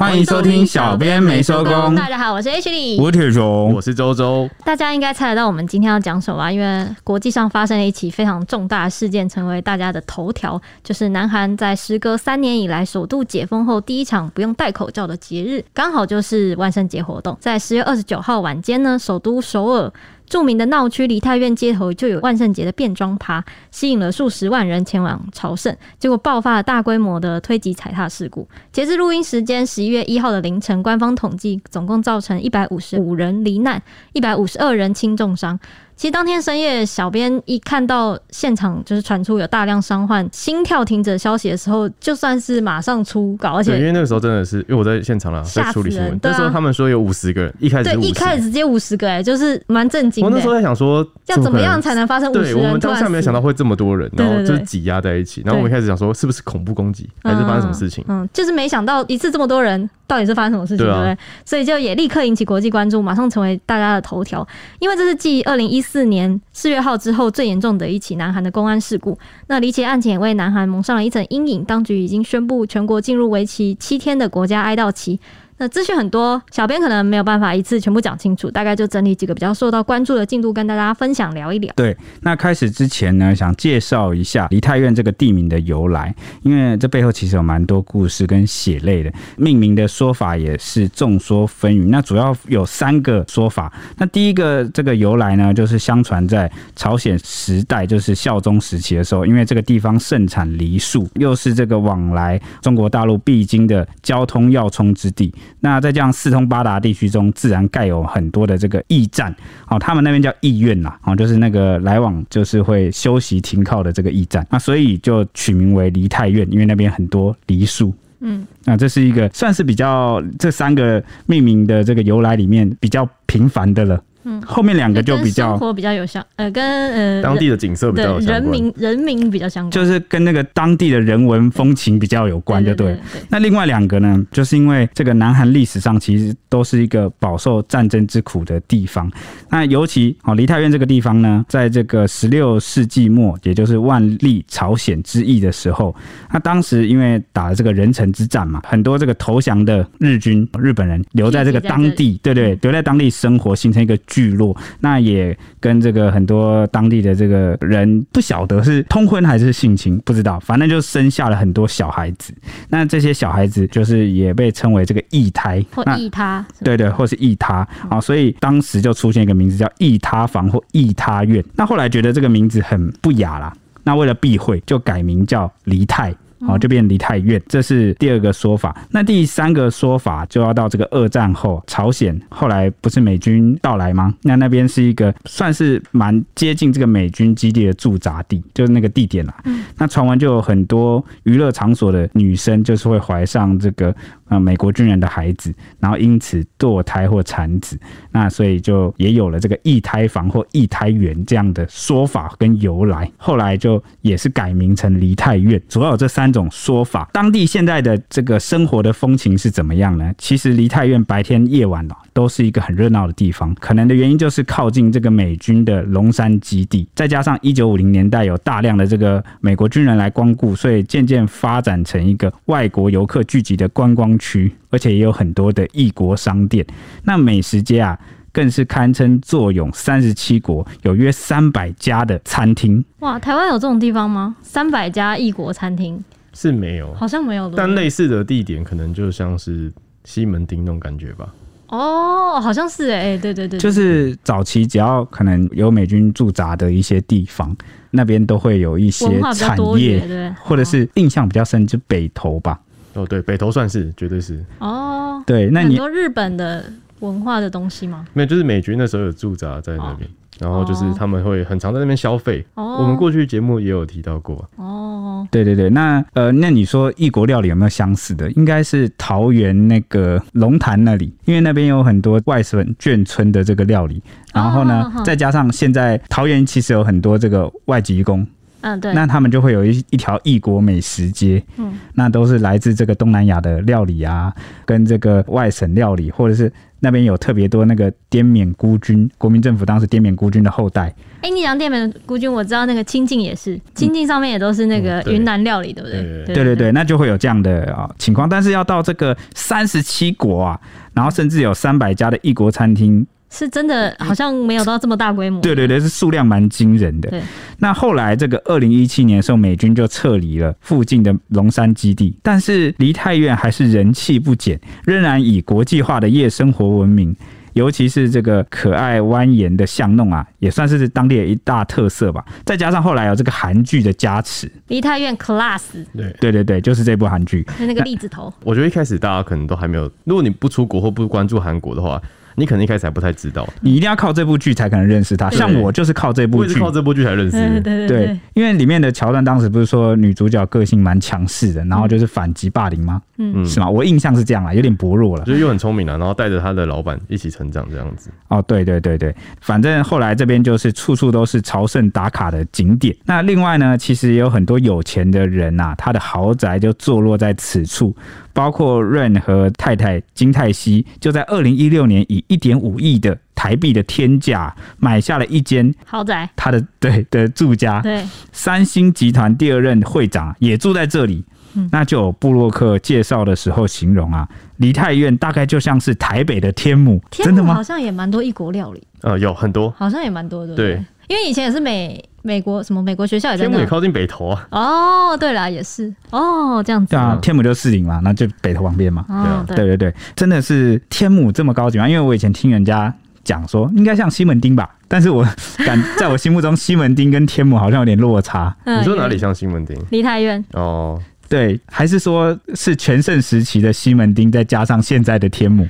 欢迎收听小编没收工。大家好，我是 H 李，我是铁雄，我是周周。大家应该猜得到我们今天要讲什么吧？因为国际上发生了一起非常重大的事件，成为大家的头条，就是南韩在时隔三年以来首度解封后第一场不用戴口罩的节日，刚好就是万圣节活动。在十月二十九号晚间呢，首都首尔。著名的闹区梨泰院街头就有万圣节的变装趴，吸引了数十万人前往朝圣，结果爆发了大规模的推挤踩踏事故。截至录音时间十一月一号的凌晨，官方统计总共造成一百五十五人罹难，一百五十二人轻重伤。其实当天深夜，小编一看到现场就是传出有大量伤患、心跳停止的消息的时候，就算是马上出稿，而且因为那个时候真的是因为我在现场了，在处理新闻。那时候他们说有五十个人，一开始对，一开始直接五十个，哎，就是蛮震惊。我那时候在想说，要怎么样才能发生五十人？对，我们当下没有想到会这么多人，然后就是挤压在一起。然后我们一开始想说，是不是恐怖攻击，还是发生什么事情？嗯，就是没想到一次这么多人，到底是发生什么事情，对不对？所以就也立刻引起国际关注，马上成为大家的头条。因为这是继二零一四四年四。月号之后最严重的一起南韩的公安事故，那离奇案件为南韩蒙上了一层阴影。当局已经宣布全国进入为期七天的国家哀悼期。那资讯很多，小编可能没有办法一次全部讲清楚，大概就整理几个比较受到关注的进度跟大家分享聊一聊。对，那开始之前呢，想介绍一下梨泰院这个地名的由来，因为这背后其实有蛮多故事跟血泪的。命名的说法也是众说纷纭，那主要有三个说法。那第一个这个由来呢，就是相传在朝鲜时代，就是孝宗时期的时候，因为这个地方盛产梨树，又是这个往来中国大陆必经的交通要冲之地。那在这样四通八达地区中，自然盖有很多的这个驿站，哦，他们那边叫驿院啦，哦，就是那个来往就是会休息停靠的这个驿站，那所以就取名为梨泰院，因为那边很多梨树。嗯，那这是一个算是比较这三个命名的这个由来里面比较频繁的了。嗯，后面两个就比较生活比较有相，呃，跟呃当地的景色比较有相关，人民人民比较相关，就是跟那个当地的人文风情比较有关，就对。那另外两个呢，就是因为这个南韩历史上其实都是一个饱受战争之苦的地方。那尤其哦，梨泰院这个地方呢，在这个十六世纪末，也就是万历朝鲜之役的时候，那当时因为打了这个仁城之战嘛，很多这个投降的日军日本人留在这个当地，对对，留在当地生活，形成一个。聚落，那也跟这个很多当地的这个人不晓得是通婚还是性侵，不知道，反正就生下了很多小孩子。那这些小孩子就是也被称为这个异胎或异他，对对，或是异他啊、嗯，所以当时就出现一个名字叫异他房或异他院。那后来觉得这个名字很不雅啦，那为了避讳，就改名叫梨泰。好，就变离太院，这是第二个说法。那第三个说法就要到这个二战后，朝鲜后来不是美军到来吗？那那边是一个算是蛮接近这个美军基地的驻扎地，就是那个地点啦。那传闻就有很多娱乐场所的女生就是会怀上这个。啊，美国军人的孩子，然后因此堕胎或产子，那所以就也有了这个异胎房或异胎园这样的说法跟由来。后来就也是改名成梨泰院，主要有这三种说法。当地现在的这个生活的风情是怎么样呢？其实梨泰院白天夜晚都是一个很热闹的地方。可能的原因就是靠近这个美军的龙山基地，再加上一九五零年代有大量的这个美国军人来光顾，所以渐渐发展成一个外国游客聚集的观光区，而且也有很多的异国商店。那美食街啊，更是堪称坐拥三十七国，有约三百家的餐厅。哇，台湾有这种地方吗？三百家异国餐厅是没有，好像没有。但类似的地点，可能就像是西门町那种感觉吧。哦，好像是哎，对对对，就是早期只要可能有美军驻扎的一些地方，那边都会有一些产业，对，或者是印象比较深，就北投吧。哦，对，北投算是，绝对是。哦，对，那你很多日本的文化的东西吗？没有，就是美军那时候有驻扎在那边。哦然后就是他们会很常在那边消费，哦，我们过去节目也有提到过。哦，对对对，那呃，那你说异国料理有没有相似的？应该是桃园那个龙潭那里，因为那边有很多外省眷村的这个料理。然后呢，哦，再加上现在桃园其实有很多这个外籍工。嗯，对。那他们就会有一一条异国美食街，嗯，那都是来自这个东南亚的料理啊，跟这个外省料理，或者是那边有特别多那个滇缅孤军，国民政府当时滇缅孤军的后代。哎、欸，你讲滇缅孤军，我知道那个清境也是，清境上面也都是那个云南料理，对不对？对对对，那就会有这样的啊情况。但是要到这个三十七国啊，然后甚至有三百家的异国餐厅。是真的，好像没有到这么大规模。对对对，是数量蛮惊人的。对，那后来这个二零一七年的时候，美军就撤离了附近的龙山基地，但是梨泰院还是人气不减，仍然以国际化的夜生活闻名。尤其是这个可爱蜿蜒的巷弄啊，也算是当地的一大特色吧。再加上后来有这个韩剧的加持，梨泰院 Class。对对对对，就是这部韩剧。那个栗子头。我觉得一开始大家可能都还没有，如果你不出国或不关注韩国的话。你可能一开始还不太知道，你一定要靠这部剧才可能认识他。像我就是靠这部剧，靠这部剧才认识。对对对，因为里面的桥段当时不是说女主角个性蛮强势的，然后就是反击霸凌吗？嗯，是吗？我印象是这样啊，有点薄弱了。就是又很聪明了，然后带着他的老板一起成长这样子。哦，对对对对，反正后来这边就是处处都是朝圣打卡的景点。那另外呢，其实也有很多有钱的人呐、啊，他的豪宅就坐落在此处。包括 Rain 和太太金泰熙，就在二零一六年以一点五亿的台币的天价买下了一间豪宅，他的 对的住家。对，三星集团第二任会长也住在这里。嗯，那就有部落客介绍的时候形容啊，梨泰院大概就像是台北的天母。天母好像也蛮多异国料理。呃，有很多，好像也蛮多的。对，因为以前也是美。美国什么？美国学校也在那。天母也靠近北投啊。哦，对了，也是哦，这样子。对啊，天母就四零嘛，那就北投旁边嘛。哦，对对对，真的是天母这么高级吗？因为我以前听人家讲说，应该像西门町吧，但是我感在我心目中，西门町跟天母好像有点落差。你说哪里像西门町？梨泰院。哦。对，还是说是全盛时期的西门町，再加上现在的天母，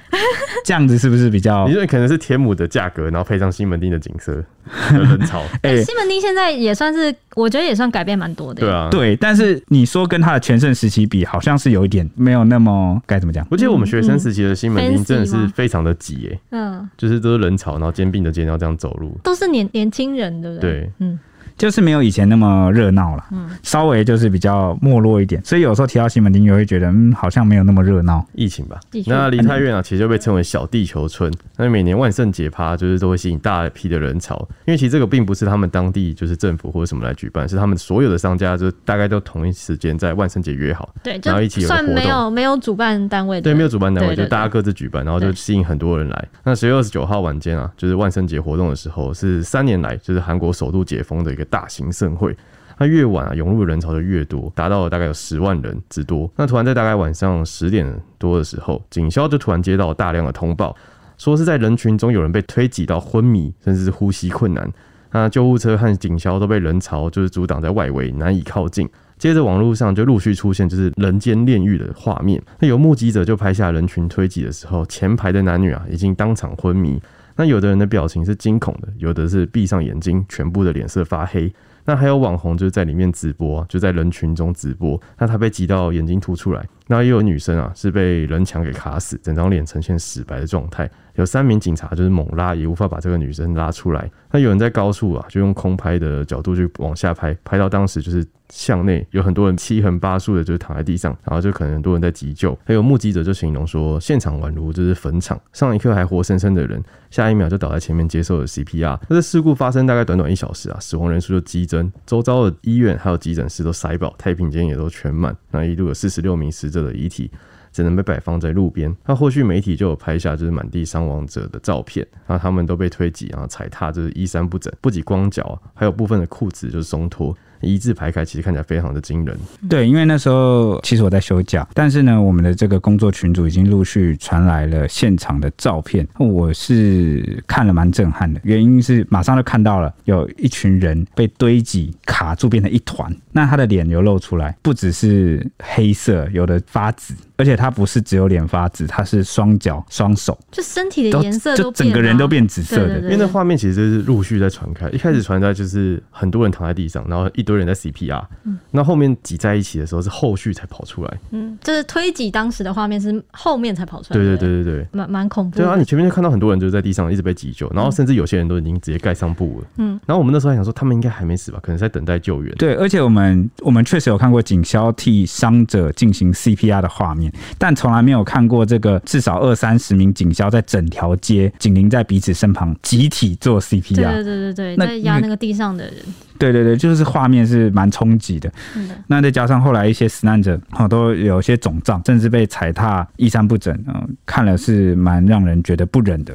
这样子是不是比较？你认为可能是天母的价格，然后配上西门町的景色，人潮。哎、欸，西门町现在也算是，我觉得也算改变蛮多的。对啊，对，但是你说跟他的全盛时期比，好像是有一点没有那么该怎么讲？我记得我们学生时期的西门町真的是非常的挤，哎，嗯，就是都是人潮，然后肩并着肩要这样走路，都是年年轻人，对不对？对，嗯。就是没有以前那么热闹了，嗯，稍微就是比较没落一点，所以有时候提到西门町，也会觉得，嗯，好像没有那么热闹。疫情吧，那梨泰院啊，其实就被称为小地球村。那每年万圣节趴，就是都会吸引大批的人潮，因为其实这个并不是他们当地就是政府或者什么来举办，是他们所有的商家就大概都同一时间在万圣节约好，对，然后一起有活动。算没有没有主办单位，对，没有主办单位，就大家各自举办，然后就吸引很多人来。那十月二十九号晚间啊，就是万圣节活动的时候，是三年来就是韩国首度解封的一个大型盛会。那越晚啊，涌入人潮就越多，达到了大概有十万人之多。那突然在大概晚上十点多的时候，警消就突然接到大量的通报，说是在人群中有人被推挤到昏迷，甚至是呼吸困难。那救护车和警消都被人潮就是阻挡在外围，难以靠近。接着网络上就陆续出现就是人间炼狱的画面。那有目击者就拍下人群推挤的时候，前排的男女啊已经当场昏迷。那有的人的表情是惊恐的，有的是闭上眼睛，全部的脸色发黑。那还有网红就是在里面直播，就在人群中直播。那他被挤到眼睛凸出来。那也有女生啊，是被人墙给卡死，整张脸呈现死白的状态。有三名警察就是猛拉，也无法把这个女生拉出来。那有人在高处啊，就用空拍的角度去往下拍，拍到当时就是巷内有很多人七横八竖的，就是躺在地上，然后就可能很多人在急救。还有目击者就形容说，现场宛如就是坟场，上一刻还活生生的人，下一秒就倒在前面接受了 CPR。那这事故发生大概短短一小时啊，死亡人数就激增，周遭的医院还有急诊室都塞爆，太平间也都全满。那一度有四十六名死者的遗体。只能被摆放在路边。那后续媒体就有拍下就是满地伤亡者的照片，那他们都被推挤，然后踩踏，就是衣衫不整，不仅光脚，还有部分的裤子就是松脱。一字排开，其实看起来非常的惊人。对，因为那时候其实我在休假，但是呢，我们的这个工作群组已经陆续传来了现场的照片，我是看了蛮震撼的。原因是马上就看到了有一群人被堆积卡住，变成一团。那他的脸流露出来，不只是黑色，有的发紫，而且他不是只有脸发紫，他是双脚、双手，就身体的颜色都，就整个人都变紫色的。因为那画面其实就是陆续在传开，一开始传在就是很多人躺在地上，然后一。堆人在 CPR，嗯，那后面挤在一起的时候是后续才跑出来，嗯，就是推挤当时的画面是后面才跑出来，对对对对对，蛮蛮恐怖的。对啊，你前面就看到很多人就在地上一直被急救，然后甚至有些人都已经直接盖上布了，嗯，然后我们那时候还想说他们应该还没死吧，可能在等待救援。对，而且我们我们确实有看过警消替伤者进行 CPR 的画面，但从来没有看过这个至少二三十名警消在整条街紧邻在彼此身旁集体做 CPR。对对对对对，在压那个地上的人。对对对，就是画面是蛮冲击的。嗯，那再加上后来一些死难者哦，都有些肿胀，甚至被踩踏衣衫不整，嗯，看了是蛮让人觉得不忍的。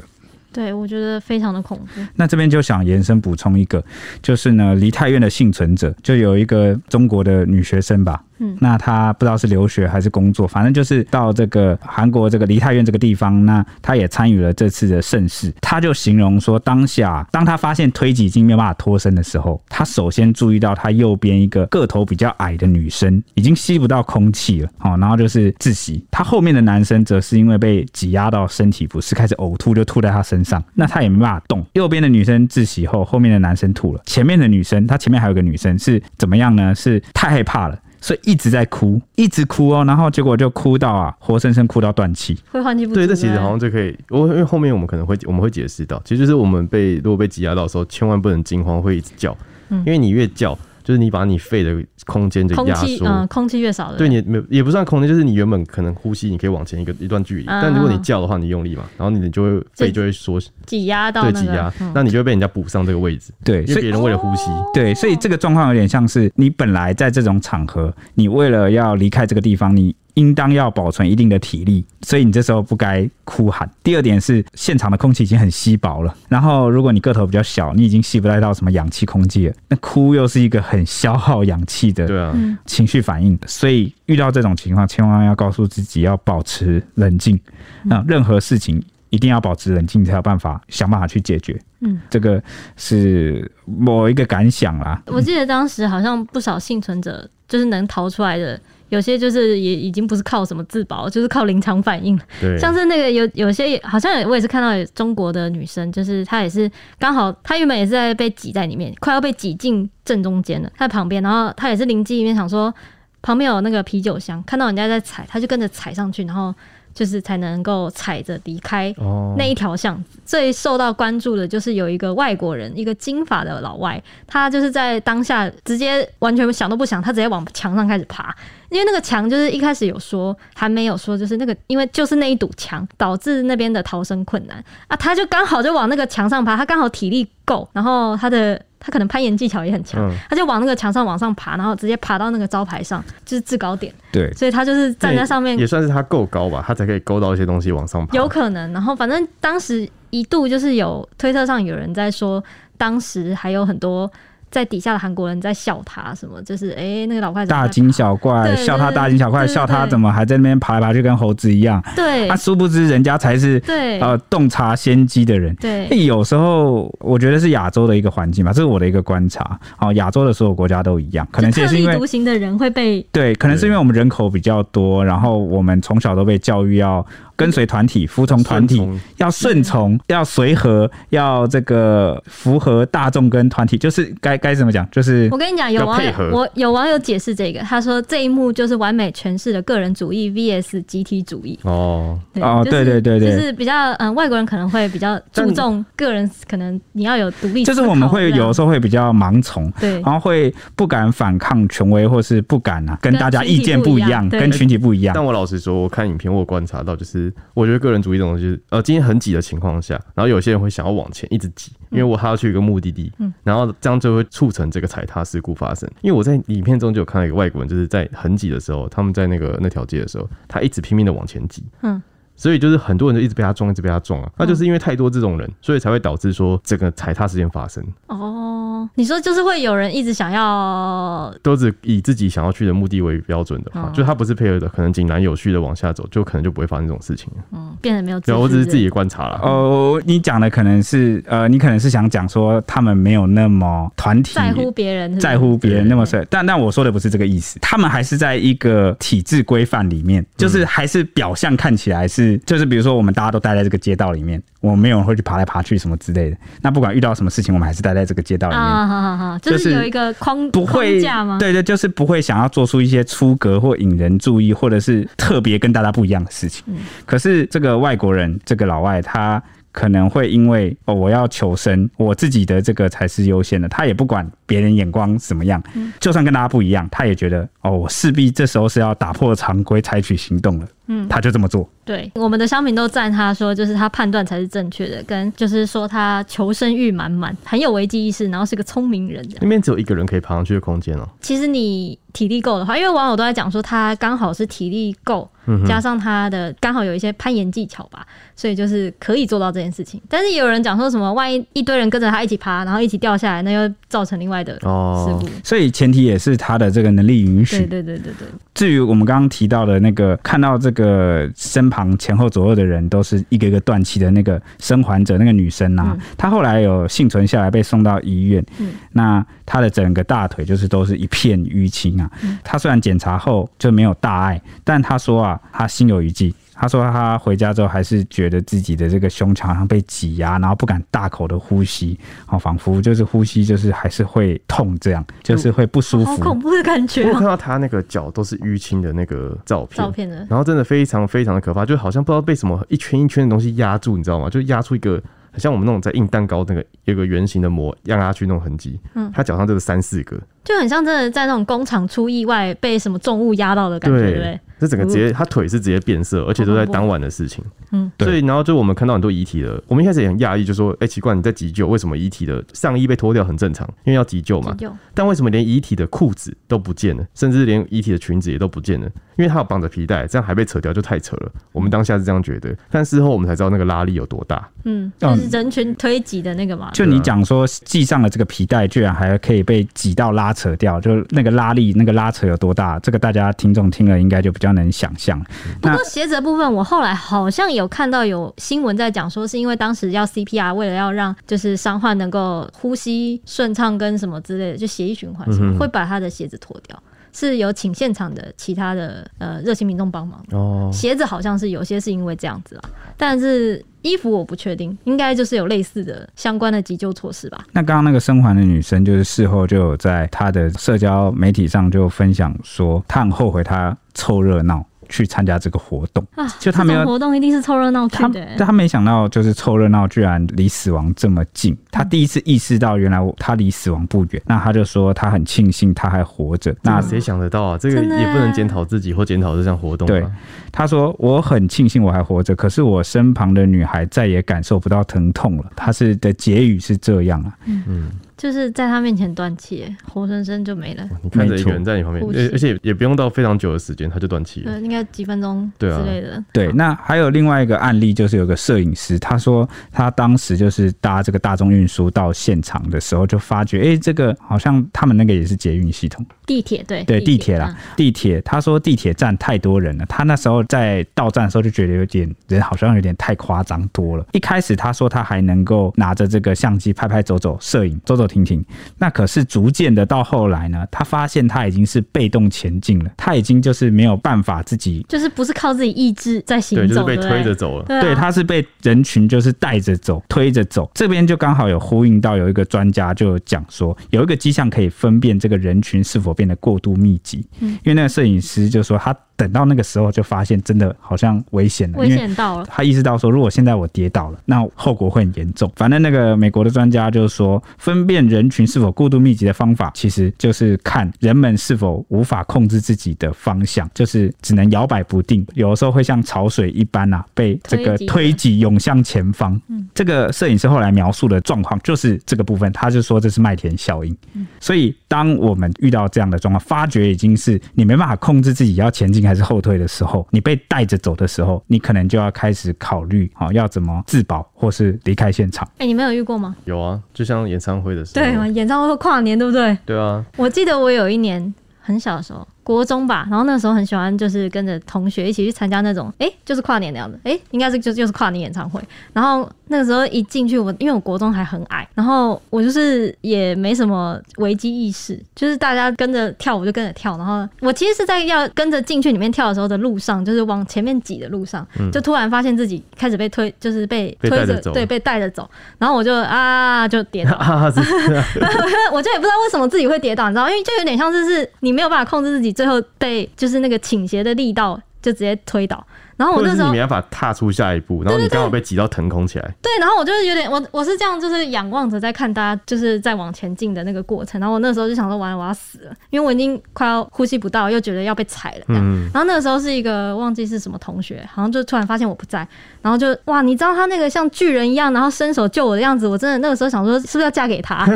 对，我觉得非常的恐怖。那这边就想延伸补充一个，就是呢，梨泰院的幸存者就有一个中国的女学生吧。那他不知道是留学还是工作，反正就是到这个韩国这个梨泰院这个地方，那他也参与了这次的盛事。他就形容说，当下当他发现推挤已经没有办法脱身的时候，他首先注意到他右边一个个头比较矮的女生已经吸不到空气了，好，然后就是窒息。他后面的男生则是因为被挤压到身体不适，开始呕吐，就吐在他身上，那他也没办法动。右边的女生窒息后，后面的男生吐了，前面的女生，他前面还有个女生是怎么样呢？是太害怕了。所以一直在哭，一直哭哦，然后结果就哭到啊，活生生哭到断气，会换气不？对，这其实好像就可以，我因为后面我们可能会我们会解释到，其实就是我们被如果被挤压到的时候，千万不能惊慌，会一直叫，因为你越叫。就是你把你肺的空间就压缩，嗯，空气越少的，对你没也不算空间，就是你原本可能呼吸，你可以往前一个一段距离，但如果你叫的话，你用力嘛，然后你就会肺就会缩，挤压到，对，挤压，那你就会被人家补上这个位置，对，因为别人为了呼吸，对，所以这个状况有点像是你本来在这种场合，你为了要离开这个地方，你。应当要保存一定的体力，所以你这时候不该哭喊。第二点是，现场的空气已经很稀薄了，然后如果你个头比较小，你已经吸不带到什么氧气空气了，那哭又是一个很消耗氧气的情绪反应，所以遇到这种情况，千万要告诉自己要保持冷静，那任何事情一定要保持冷静，才有办法想办法去解决。嗯，这个是某一个感想啦。我记得当时好像不少幸存者就是能逃出来的。有些就是也已经不是靠什么自保，就是靠临场反应。对，像是那个有有些好像我也是看到有中国的女生，就是她也是刚好她原本也是在被挤在里面，快要被挤进正中间了。她在旁边，然后她也是灵机一面，想说旁边有那个啤酒箱，看到人家在踩，她就跟着踩上去，然后。就是才能够踩着离开那一条巷子。最受到关注的就是有一个外国人，一个金发的老外，他就是在当下直接完全想都不想，他直接往墙上开始爬。因为那个墙就是一开始有说，还没有说，就是那个因为就是那一堵墙导致那边的逃生困难啊，他就刚好就往那个墙上爬，他刚好体力够，然后他的。他可能攀岩技巧也很强，嗯、他就往那个墙上往上爬，然后直接爬到那个招牌上，就是制高点。对，所以他就是站在上面，也算是他够高吧，他才可以勾到一些东西往上爬。有可能，然后反正当时一度就是有推特上有人在说，当时还有很多。在底下的韩国人在笑他什么，就是哎、欸，那个老怪大惊小怪，笑他大惊小怪，笑他怎么还在那边爬来爬去，跟猴子一样。对，他殊不知人家才是对呃洞察先机的人。对，有时候我觉得是亚洲的一个环境吧，这是我的一个观察。哦，亚洲的所有国家都一样，可能也是因为独行的人会被对，可能是因为我们人口比较多，然后我们从小都被教育要。跟随团体，服从团体，要顺从，要随和，要这个符合大众跟团体，就是该该怎么讲？就是我跟你讲，有网友我有网友解释这个，他说这一幕就是完美诠释了个人主义 VS 集体主义。哦哦，对对对对，就是比较嗯，外国人可能会比较注重个人，可能你要有独立，就是我们会有的时候会比较盲从，对，然后会不敢反抗权威，或是不敢啊跟大家意见不一样，跟群体不一样。但我老实说，我看影片我观察到就是。我觉得个人主义这种东西，呃，今天很挤的情况下，然后有些人会想要往前一直挤，因为我还要去一个目的地，嗯，然后这样就会促成这个踩踏事故发生。因为我在影片中就有看到一个外国人，就是在很挤的时候，他们在那个那条街的时候，他一直拼命的往前挤，嗯。所以就是很多人就一直被他撞，一直被他撞啊，那就是因为太多这种人，所以才会导致说整个踩踏事件发生。哦，你说就是会有人一直想要，都是以自己想要去的目的为标准的话，就他不是配合的，可能井然有序的往下走，就可能就不会发生这种事情。嗯，变得没有。对，我只是自己观察了。哦，你讲的可能是呃，你可能是想讲说他们没有那么团体在乎别人，在乎别人那么深，但但我说的不是这个意思，他们还是在一个体制规范里面，就是还是表象看起来是。就是比如说，我们大家都待在这个街道里面，我们没有人会去爬来爬去什么之类的。那不管遇到什么事情，我们还是待在这个街道里面。啊，好好好，就是有一个框不会框架吗？对对，就是不会想要做出一些出格或引人注意，或者是特别跟大家不一样的事情。嗯、可是这个外国人，这个老外他。可能会因为哦，我要求生，我自己的这个才是优先的。他也不管别人眼光怎么样，就算跟大家不一样，他也觉得哦，我势必这时候是要打破常规，采取行动了。嗯，他就这么做。对，我们的商品都赞他说，就是他判断才是正确的，跟就是说他求生欲满满，很有危机意识，然后是个聪明人。那边只有一个人可以爬上去的空间哦。其实你体力够的话，因为网友都在讲说他刚好是体力够。加上他的刚好有一些攀岩技巧吧，所以就是可以做到这件事情。但是也有人讲说什么，万一一堆人跟着他一起爬，然后一起掉下来，那又造成另外的事故。哦，所以前提也是他的这个能力允许。对对对对对。至于我们刚刚提到的那个，看到这个身旁前后左右的人都是一个一个断气的那个生还者，那个女生啊，她后来有幸存下来，被送到医院。嗯。那她的整个大腿就是都是一片淤青啊。她虽然检查后就没有大碍，但她说啊。她心有余悸，他说他回家之后还是觉得自己的这个胸腔好像被挤压，然后不敢大口的呼吸，好，仿佛就是呼吸就是还是会痛，这样就是会不舒服，好恐怖的感觉。我看到他那个脚都是淤青的那个照片，照片的，然后真的非常非常的可怕，就好像不知道被什么一圈一圈的东西压住，你知道吗？就压出一个。像我们那种在印蛋糕那个有个圆形的膜压下去那种痕迹，嗯，他脚上就是三四个，就很像真的在那种工厂出意外被什么重物压到的感觉，对不对？这整个直接他腿是直接变色，而且都在当晚的事情，嗯，所以然后就我们看到很多遗体了，我们一开始也很讶异，就说，哎，奇怪，你在急救，为什么遗体的上衣被脱掉很正常，因为要急救嘛，救，但为什么连遗体的裤子都不见了，甚至连遗体的裙子也都不见了？因为他有绑着皮带，这样还被扯掉就太扯了。我们当下是这样觉得，但事后我们才知道那个拉力有多大，嗯，就是人群推挤的那个嘛。就你讲说系上了这个皮带，居然还可以被挤到拉扯掉，就那个拉力、那个拉扯有多大？这个大家听众听了应该就比较能想象。不过鞋子的部分，我后来好像有看到有新闻在讲，说是因为当时要 CPR，为了要让就是伤患能够呼吸顺畅跟什么之类的，就血液循环什么，会把他的鞋子脱掉。是有请现场的其他的呃热心民众帮忙哦，鞋子好像是有些是因为这样子啊，但是衣服我不确定，应该就是有类似的相关的急救措施吧。那刚刚那个生还的女生，就是事后就有在她的社交媒体上就分享说，她很后悔她凑热闹。去参加这个活动啊，就他没有活动，一定是凑热闹去的。他他没想到，就是凑热闹居然离死亡这么近。他第一次意识到，原来他离死亡不远。那他就说，他很庆幸他还活着。那谁想得到啊？这个也不能检讨自己或检讨这项活动。对，他说我很庆幸我还活着，可是我身旁的女孩再也感受不到疼痛了。他是的结语是这样啊，嗯。就是在他面前断气，活生生就没了。你看着一个人在你旁边，而且也不用到非常久的时间，他就断气了。对，应该几分钟之类的。对，那还有另外一个案例，就是有个摄影师，他说他当时就是搭这个大众运输到现场的时候，就发觉，哎、欸，这个好像他们那个也是捷运系统，地铁对对地铁啦，地铁。他说地铁站太多人了，他那时候在到站的时候就觉得有点人好像有点太夸张多了。一开始他说他还能够拿着这个相机拍拍走走摄影走走。停停，那可是逐渐的到后来呢，他发现他已经是被动前进了，他已经就是没有办法自己，就是不是靠自己意志在行走，对，就是被推着走了。对，对，他是被人群就是带着走，推着走。这边就刚好有呼应到有一个专家就讲说，有一个迹象可以分辨这个人群是否变得过度密集，嗯，因为那个摄影师就说他。等到那个时候，就发现真的好像危险了，危险到了。他意识到说，如果现在我跌倒了，那后果会很严重。反正那个美国的专家就是说，分辨人群是否过度密集的方法，其实就是看人们是否无法控制自己的方向，就是只能摇摆不定，有的时候会像潮水一般啊，被这个推挤涌向前方。嗯，这个摄影师后来描述的状况就是这个部分，他就说这是麦田效应。嗯，所以当我们遇到这样的状况，发觉已经是你没办法控制自己要前进。还是后退的时候，你被带着走的时候，你可能就要开始考虑，好要怎么自保或是离开现场。哎、欸，你没有遇过吗？有啊，就像演唱会的时候，对，演唱会跨年，对不对？对啊，我记得我有一年很小的时候，国中吧，然后那时候很喜欢，就是跟着同学一起去参加那种，哎、欸，就是跨年那样的，哎、欸，应该是就就是跨年演唱会。然后那个时候一进去，我因为我国中还很矮，然后我就是也没什么危机意识，就是大家跟着跳，我就跟着跳。然后我其实是在要跟着进去里面跳的时候的路上，就是往前面挤的路上，就突然发现自己开始被推，就是被推着，对，被带着走。然后我就啊，就跌倒，我就也不知道为什么自己会跌倒，你知道，因为就有点像是是你没有办法控制自己。最后被就是那个倾斜的力道就直接推倒。然后我那时候你没办法踏出下一步，然后你刚好被挤到腾空起来。对，然后我就是有点，我我是这样，就是仰望着在看大家就是在往前进的那个过程。然后我那时候就想说，完了，我要死了，因为我已经快要呼吸不到，又觉得要被踩了。嗯。然后那个时候是一个忘记是什么同学，好像就突然发现我不在，然后就哇，你知道他那个像巨人一样，然后伸手救我的样子，我真的那个时候想说，是不是要嫁给他？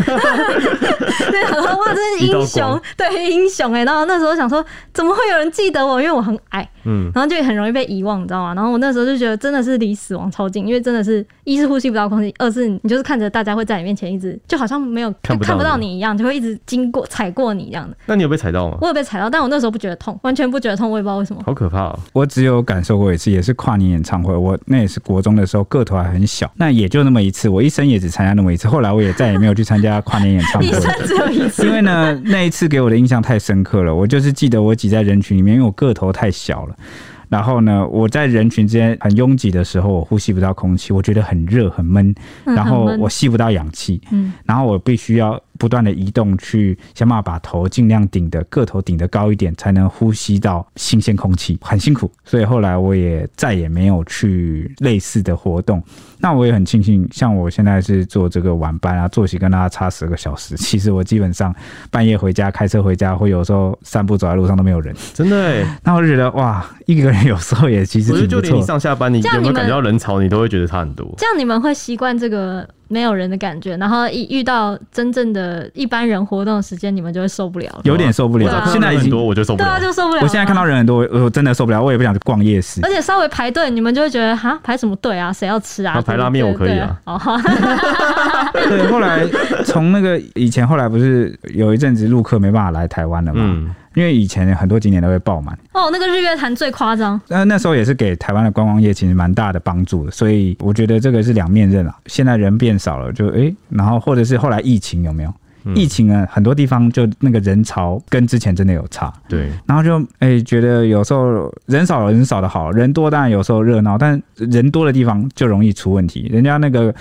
对，然后哇，真是英雄，对，英雄哎。然后那时候想说，怎么会有人记得我？因为我很矮，嗯，然后就很容易被遗忘，你知道吗？然后我那。时候就觉得真的是离死亡超近，因为真的是一是呼吸不到空气，二是你就是看着大家会在你面前一直就好像没有看不，看不到你一样，就会一直经过踩过你一样的。那你有被踩到吗？我有被踩到，但我那时候不觉得痛，完全不觉得痛，我也不知道为什么。好可怕哦！我只有感受过一次，也是跨年演唱会，我那也是国中的时候，个头还很小，那也就那么一次，我一生也只参加那么一次，后来我也再也没有去参加跨年演唱会。一生只有一次。因为呢，那一次给我的印象太深刻了，我就是记得我挤在人群里面，因为我个头太小了。然后呢，我在人群之间很拥挤的时候，我呼吸不到空气，我觉得很热很闷，然后我吸不到氧气，嗯，然后我必须要。不断的移动去想办法把头尽量顶的个头顶得高一点，才能呼吸到新鲜空气，很辛苦。所以后来我也再也没有去类似的活动。那我也很庆幸，像我现在是做这个晚班啊，作息跟大家差十个小时。其实我基本上半夜回家开车回家，会有时候散步走在路上都没有人，真的欸。那我就觉得哇，一个人有时候也其实挺不错。就连你上下班，你有没有感觉到人潮，你都会觉得差很多。这样你们会习惯这个？没有人的感觉，然后一遇到真正的一般人活动的时间，你们就会受不了，有点受不了。啊、现在已经多，我就受不了，对啊，就受不了。我现在看到人很多，我真的受不了，我也不想去逛夜市。而且稍微排队，你们就会觉得哈，排什么队啊？谁要吃啊？排拉面我可以啊。哦，对，后来从那个以前，后来不是有一阵子陆客没办法来台湾了嘛？嗯因为以前很多景点都会爆满哦，那个日月潭最夸张。那那时候也是给台湾的观光业其实蛮大的帮助的，所以我觉得这个是两面刃啊。现在人变少了，就哎、欸，然后或者是后来疫情有没有？嗯、疫情啊，很多地方就那个人潮跟之前真的有差。对，然后就哎、欸、觉得有时候人少人少的好，人多当然有时候热闹，但人多的地方就容易出问题。人家那个。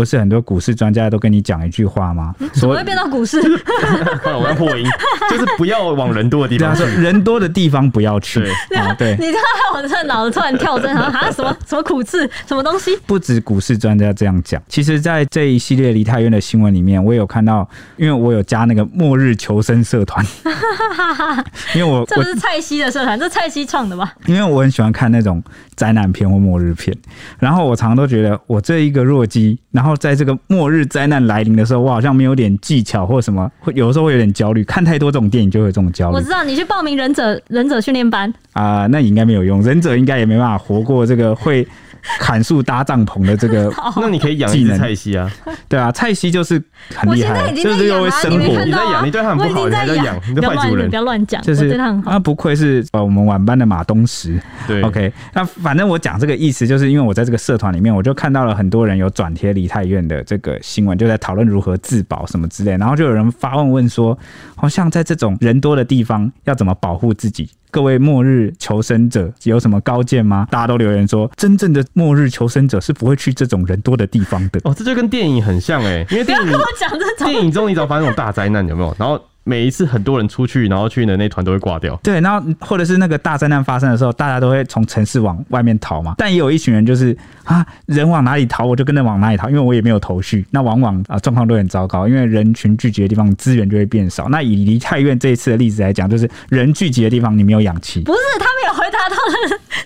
不是很多股市专家都跟你讲一句话吗？怎么会变到股市？我要破音，就是不要往人多的地方去。人多的地方不要去。啊，对。你知道我这脑子突然跳针，然后啊什么 什么股市什么东西？不止股市专家这样讲，其实，在这一系列离太远的新闻里面，我有看到，因为我有加那个末日求生社团。因为我这不是蔡西的社团，这蔡西创的吧？因为我很喜欢看那种灾难片或末日片，然后我常常都觉得我这一个弱鸡，然后。在这个末日灾难来临的时候，我好像没有点技巧或什么，会有的时候会有点焦虑。看太多这种电影就会有这种焦虑。我知道你去报名忍者忍者训练班啊、呃，那应该没有用，忍者应该也没办法活过这个会。砍树搭帐篷的这个，那你可以养一只菜西啊，对啊，菜西就是很厉害，就是又会生活，你在养，你对它很不好，你还在养，你的坏主人，不要乱讲，就是对他很好。那不愧是呃我们晚班的马东石，对，OK，那反正我讲这个意思，就是因为我在这个社团里面，我就看到了很多人有转贴梨泰院的这个新闻，就在讨论如何自保什么之类，然后就有人发问问说，好像在这种人多的地方要怎么保护自己？各位末日求生者有什么高见吗？大家都留言说，真正的末日求生者是不会去这种人多的地方的。哦，这就跟电影很像哎、欸，因为电影跟我讲这种电影中你只要发生那种大灾难，有没有？然后。每一次很多人出去，然后去的那团都会挂掉。对，然后或者是那个大灾难发生的时候，大家都会从城市往外面逃嘛。但也有一群人就是啊，人往哪里逃，我就跟着往哪里逃，因为我也没有头绪。那往往啊状况都很糟糕，因为人群聚集的地方资源就会变少。那以梨泰院这一次的例子来讲，就是人聚集的地方你没有氧气。不是，他没有回答到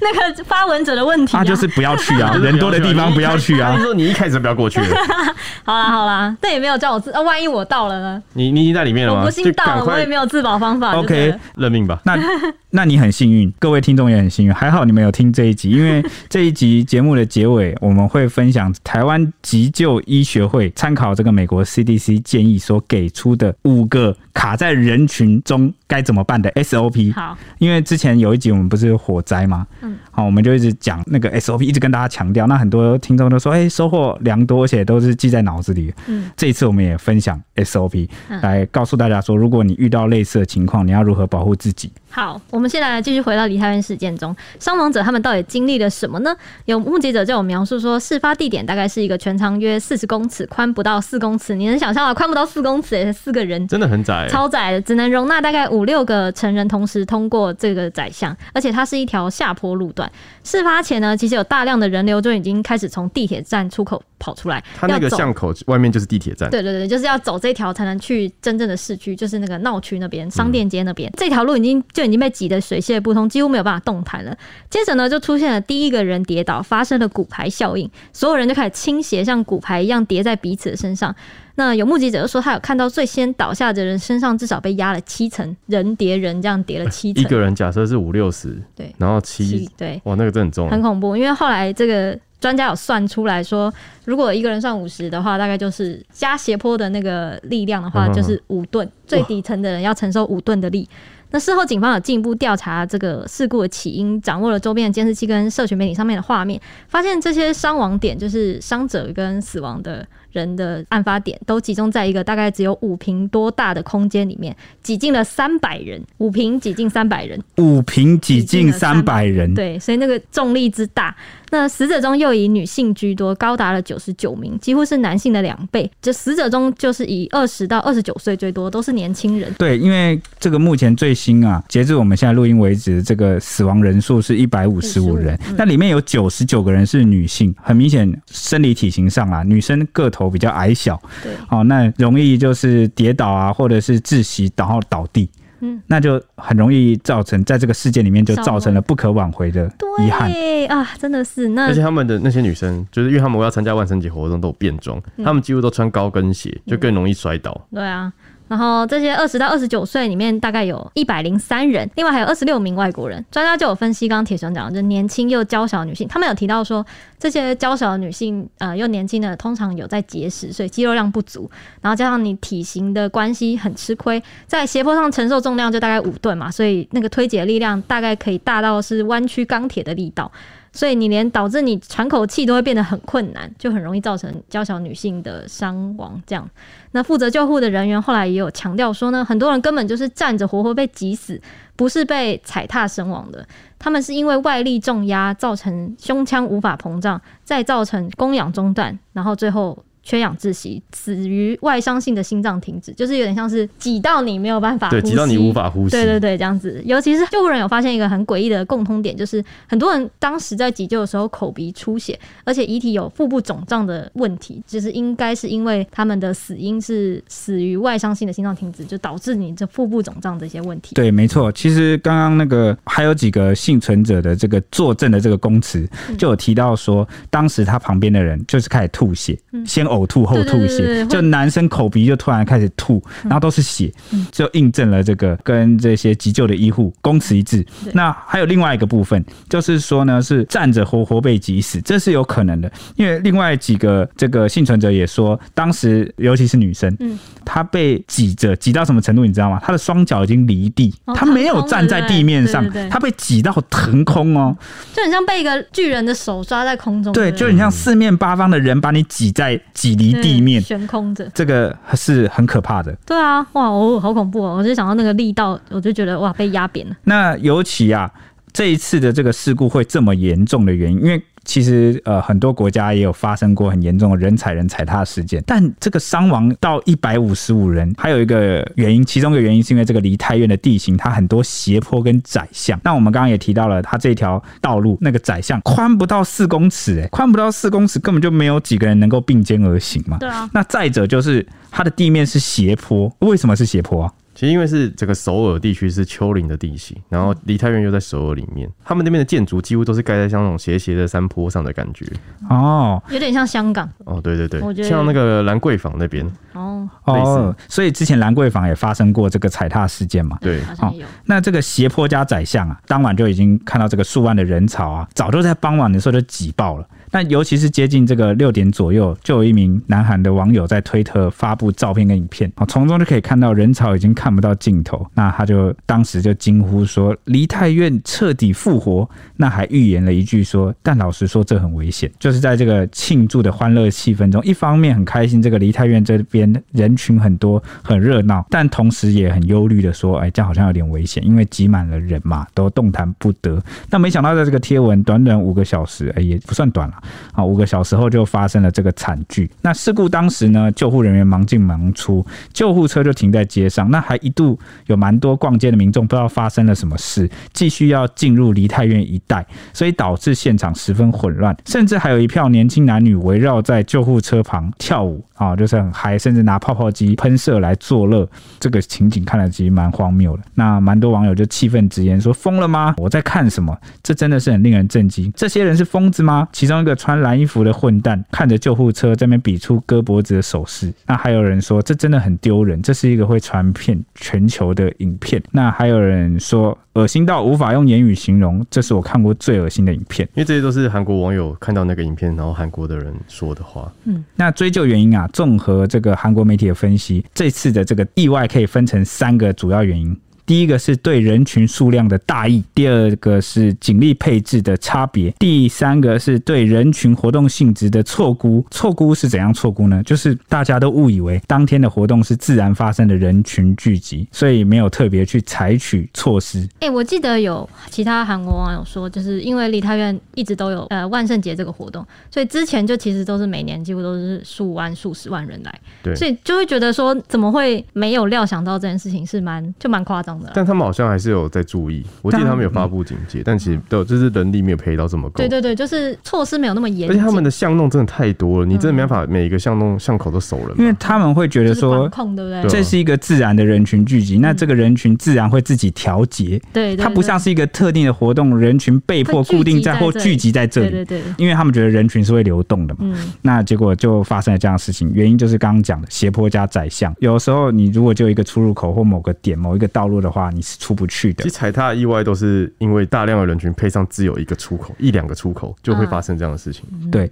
那个发文者的问题、啊。那就是不要去啊，人多的地方不要去啊。他说你一开始不要过去。好啦好啦，但也没有叫我自啊，万一我到了呢？你你已经在里面了吗？我不信道，我也没有自保方法。OK，认命吧。那 那你很幸运，各位听众也很幸运，还好你们有听这一集，因为这一集节目的结尾我们会分享台湾急救医学会参考这个美国 CDC 建议所给出的五个卡在人群中该怎么办的 SOP。好，因为之前有一集我们不是火灾吗？嗯，好，我们就一直讲那个 SOP，一直跟大家强调。那很多听众都说，哎、欸，收获良多，而且都是记在脑子里。嗯，这一次我们也分享 SOP，来告诉大家说，如果你遇到类似的情况，你要如何保护自己。好，我们现在来继续回到梨泰院事件中，伤亡者他们到底经历了什么呢？有目击者就有描述说，事发地点大概是一个全长约四十公尺、宽不到四公尺。你能想象啊，宽不到四公尺，四个人真的很窄，超窄的，只能容纳大概五六个成人同时通过这个窄巷，而且它是一条下坡路段。事发前呢，其实有大量的人流就已经开始从地铁站出口跑出来。它那个巷口外面就是地铁站，对对对，就是要走这条才能去真正的市区，就是那个闹区那边、商店街那边。嗯、这条路已经就已经被挤得水泄不通，几乎没有办法动弹了。接着呢，就出现了第一个人跌倒，发生了骨牌效应，所有人就开始倾斜，像骨牌一样叠在彼此的身上。那有目击者就说，他有看到最先倒下的人身上至少被压了七层，人叠人这样叠了七层。一个人假设是五六十，对，然后七,七，对，哇，那个真的很重，很恐怖。因为后来这个专家有算出来说，如果一个人算五十的话，大概就是加斜坡的那个力量的话，就是五吨，最底层的人要承受五吨的力。那事后，警方有进一步调查这个事故的起因，掌握了周边的监视器跟社群媒体上面的画面，发现这些伤亡点就是伤者跟死亡的人的案发点，都集中在一个大概只有五平多大的空间里面，挤进了三百人，五平挤进三百人，五平挤进三百人，对，所以那个重力之大。那死者中又以女性居多，高达了九十九名，几乎是男性的两倍。这死者中就是以二十到二十九岁最多，都是年轻人。对，因为这个目前最新啊，截至我们现在录音为止，这个死亡人数是一百五十五人，那里面有九十九个人是女性，很明显生理体型上啊，女生个头比较矮小，对，哦，那容易就是跌倒啊，或者是窒息，然后倒地。嗯，那就很容易造成在这个事件里面就造成了不可挽回的遗憾。对啊，真的是那。而且他们的那些女生，就是因为他们要参加万圣节活动都有变装，他们几乎都穿高跟鞋，就更容易摔倒。对啊。然后这些二十到二十九岁里面，大概有一百零三人，另外还有二十六名外国人。专家就有分析，刚刚铁雄讲，就年轻又娇小的女性，他们有提到说，这些娇小的女性，呃，又年轻的，通常有在节食，所以肌肉量不足，然后加上你体型的关系很吃亏，在斜坡上承受重量就大概五吨嘛，所以那个推挤的力量大概可以大到是弯曲钢铁的力道。所以你连导致你喘口气都会变得很困难，就很容易造成娇小女性的伤亡。这样，那负责救护的人员后来也有强调说呢，很多人根本就是站着活活被挤死，不是被踩踏身亡的，他们是因为外力重压造成胸腔无法膨胀，再造成供氧中断，然后最后。缺氧窒息，死于外伤性的心脏停止，就是有点像是挤到你没有办法呼吸，对，挤到你无法呼吸。对对对，这样子。尤其是救护人有发现一个很诡异的共通点，就是很多人当时在急救的时候口鼻出血，而且遗体有腹部肿胀的问题，就是应该是因为他们的死因是死于外伤性的心脏停止，就导致你这腹部肿胀这些问题。对，没错。其实刚刚那个还有几个幸存者的这个作证的这个供词，就有提到说，当时他旁边的人就是开始吐血，嗯、先。呕吐后吐血，就男生口鼻就突然开始吐，然后都是血，就印证了这个跟这些急救的医护公词一致。那还有另外一个部分，就是说呢，是站着活活被挤死，这是有可能的，因为另外几个这个幸存者也说，当时尤其是女生，嗯。她被挤着挤到什么程度，你知道吗？她的双脚已经离地，她没有站在地面上，她被挤到腾空哦，就很像被一个巨人的手抓在空中，对，就很像四面八方的人把你挤在。挤离地面，悬空着，这个是很可怕的。对啊，哇哦，好恐怖哦！我就想到那个力道，我就觉得哇，被压扁了。那尤其啊，这一次的这个事故会这么严重的原因，因为。其实呃，很多国家也有发生过很严重的人踩人踩踏事件，但这个伤亡到一百五十五人，还有一个原因，其中一个原因是因为这个梨泰院的地形它很多斜坡跟窄巷。那我们刚刚也提到了，它这条道路那个窄巷宽不到四公尺，哎，宽不到四公尺，根本就没有几个人能够并肩而行嘛。对啊。那再者就是它的地面是斜坡，为什么是斜坡啊？其实因为是整个首尔地区是丘陵的地形，然后梨泰院又在首尔里面，他们那边的建筑几乎都是盖在像那种斜斜的山坡上的感觉。哦，有点像香港。哦，对对对，我觉得像那个兰桂坊那边。哦哦，所以之前兰桂坊也发生过这个踩踏事件嘛？对，好像有。那这个斜坡加宰相啊，当晚就已经看到这个数万的人潮啊，早就在傍晚的时候就挤爆了。那尤其是接近这个六点左右，就有一名南韩的网友在推特发布照片跟影片啊，从中就可以看到人潮已经看不到尽头。那他就当时就惊呼说：“梨泰院彻底复活。”那还预言了一句说：“但老实说，这很危险。”就是在这个庆祝的欢乐气氛中，一方面很开心，这个梨泰院这边人群很多，很热闹，但同时也很忧虑的说：“哎，这样好像有点危险，因为挤满了人嘛，都动弹不得。”但没想到，在这个贴文短短五个小时，哎，也不算短了。啊，五个小时后就发生了这个惨剧。那事故当时呢，救护人员忙进忙出，救护车就停在街上。那还一度有蛮多逛街的民众不知道发生了什么事，继续要进入梨泰院一带，所以导致现场十分混乱，甚至还有一票年轻男女围绕在救护车旁跳舞啊，就是很嗨，甚至拿泡泡机喷射来作乐。这个情景看了其实蛮荒谬的。那蛮多网友就气愤直言说：“疯了吗？我在看什么？这真的是很令人震惊。这些人是疯子吗？”其中一个。穿蓝衣服的混蛋看着救护车在那边比出割脖子的手势，那还有人说这真的很丢人，这是一个会传遍全球的影片。那还有人说恶心到无法用言语形容，这是我看过最恶心的影片。因为这些都是韩国网友看到那个影片，然后韩国的人说的话。嗯，那追究原因啊，综合这个韩国媒体的分析，这次的这个意外可以分成三个主要原因。第一个是对人群数量的大意，第二个是警力配置的差别，第三个是对人群活动性质的错估。错估是怎样错估呢？就是大家都误以为当天的活动是自然发生的人群聚集，所以没有特别去采取措施。哎、欸，我记得有其他韩国网友说，就是因为梨泰院一直都有呃万圣节这个活动，所以之前就其实都是每年几乎都是数万、数十万人来，对，所以就会觉得说怎么会没有料想到这件事情是蛮就蛮夸张。但他们好像还是有在注意，我记得他们有发布警戒，但，其实都就是人力没有配到这么高。对对对，就是措施没有那么严。而且他们的巷弄真的太多了，你真的没办法每一个巷弄巷口都守人。因为他们会觉得说，控对不对？这是一个自然的人群聚集，那这个人群自然会自己调节。对，它不像是一个特定的活动，人群被迫固定在或聚集在这里。对对对，因为他们觉得人群是会流动的嘛。嗯。那结果就发生了这样的事情，原因就是刚刚讲的斜坡加窄巷。有时候你如果就一个出入口或某个点某一个道路的话，你。是出不去的。其实踩踏意外都是因为大量的人群配上只有一个出口，一两个出口就会发生这样的事情。嗯、对，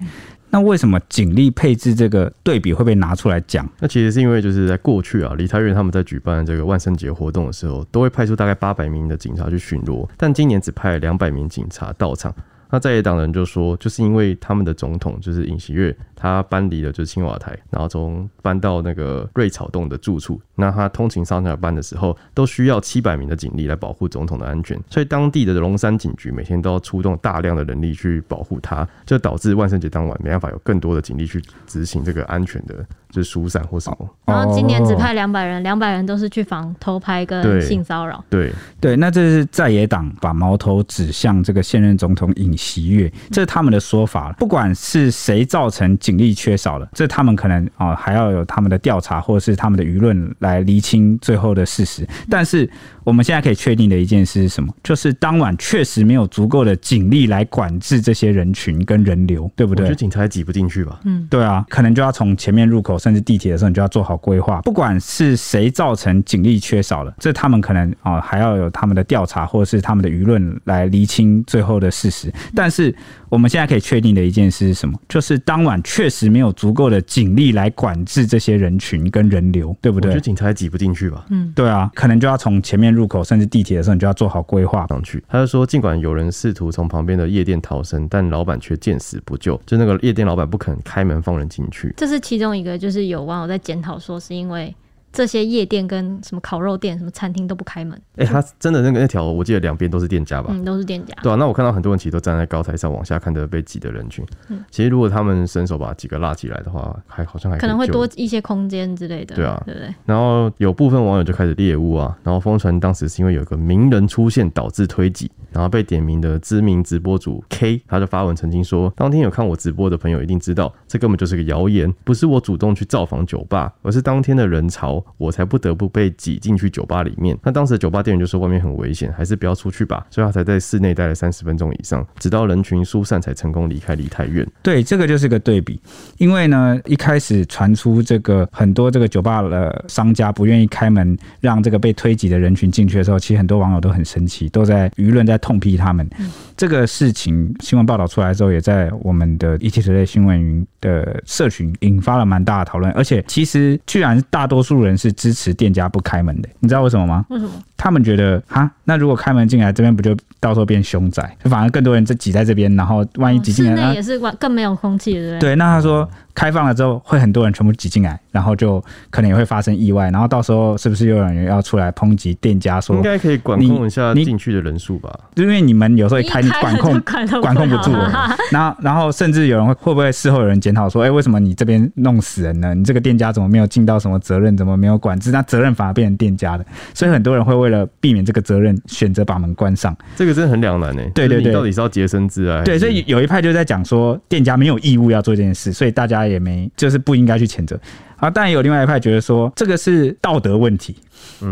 那为什么警力配置这个对比会被拿出来讲？那其实是因为就是在过去啊，梨泰院他们在举办这个万圣节活动的时候，都会派出大概八百名的警察去巡逻，但今年只派了两百名警察到场。那在野党人就说，就是因为他们的总统就是尹锡悦，他搬离了就是青瓦台，然后从搬到那个瑞草洞的住处。那他通勤上下班的时候，都需要七百名的警力来保护总统的安全，所以当地的龙山警局每天都要出动大量的人力去保护他，就导致万圣节当晚没办法有更多的警力去执行这个安全的。就是疏散或什么，然后今年只派两百人，两百人都是去防偷拍跟性骚扰。对对，那这是在野党把矛头指向这个现任总统尹锡悦，这是他们的说法。不管是谁造成警力缺少了，这他们可能啊还要有他们的调查或者是他们的舆论来厘清最后的事实。但是我们现在可以确定的一件事是什么？就是当晚确实没有足够的警力来管制这些人群跟人流，对不对？我觉得警察挤不进去吧？嗯，对啊，可能就要从前面入口。甚至地铁的时候，你就要做好规划。不管是谁造成警力缺少了，这他们可能啊还要有他们的调查，或者是他们的舆论来厘清最后的事实。但是我们现在可以确定的一件事是什么？就是当晚确实没有足够的警力来管制这些人群跟人流，对不对？我觉得警察也挤不进去吧？嗯，对啊，可能就要从前面入口，甚至地铁的时候，你就要做好规划上去。他就说，尽管有人试图从旁边的夜店逃生，但老板却见死不救。就那个夜店老板不肯开门放人进去。这是其中一个，就是有网友在检讨说，是因为。这些夜店跟什么烤肉店、什么餐厅都不开门。哎、欸，他真的那个那条，我记得两边都是店家吧？嗯，都是店家。对啊，那我看到很多人其实都站在高台上往下看着被挤的人群。嗯，其实如果他们伸手把几个拉起来的话，还好像还可，可能会多一些空间之类的。对啊，对不对？然后有部分网友就开始猎物啊，然后疯传当时是因为有个名人出现导致推挤，然后被点名的知名直播主 K 他就发文澄清说，当天有看我直播的朋友一定知道，这根本就是个谣言，不是我主动去造访酒吧，而是当天的人潮我才不得不被挤进去酒吧里面。那当时的酒吧店员就说外面很危险，还是不要出去吧，所以他才在室内待了三十分钟以上，直到人群疏散才成功离开梨泰院。对，这个就是个对比，因为呢，一开始传出这个很多这个酒吧的商家不愿意开门让这个被推挤的人群进去的时候，其实很多网友都很生气，都在舆论在痛批他们。这个事情新闻报道出来之后，也在我们的 ETtoday 新闻云的社群引发了蛮大的讨论，而且其实居然大多数人是支持店家不开门的，你知道为什么吗？为什么？他们觉得哈，那如果开门进来，这边不就到时候变凶宅，就反而更多人在挤在这边，然后万一挤进来，室内也是更没有空气，对不对？对，那他说。开放了之后，会很多人全部挤进来，然后就可能也会发生意外，然后到时候是不是又有人要出来抨击店家说？应该可以管控一下进去的人数吧？因为你们有时候一开，你管控管控不住，然后然后甚至有人会会不会事后有人检讨说，哎，为什么你这边弄死人呢？你这个店家怎么没有尽到什么责任？怎么没有管制？那责任反而变成店家的，所以很多人会为了避免这个责任，选择把门关上。这个真的很两难呢。对对对，到底是要洁身自爱？对，所以有一派就在讲说，店家没有义务要做这件事，所以大家也没就是。不应该去谴责啊！但也有另外一派觉得说，这个是道德问题。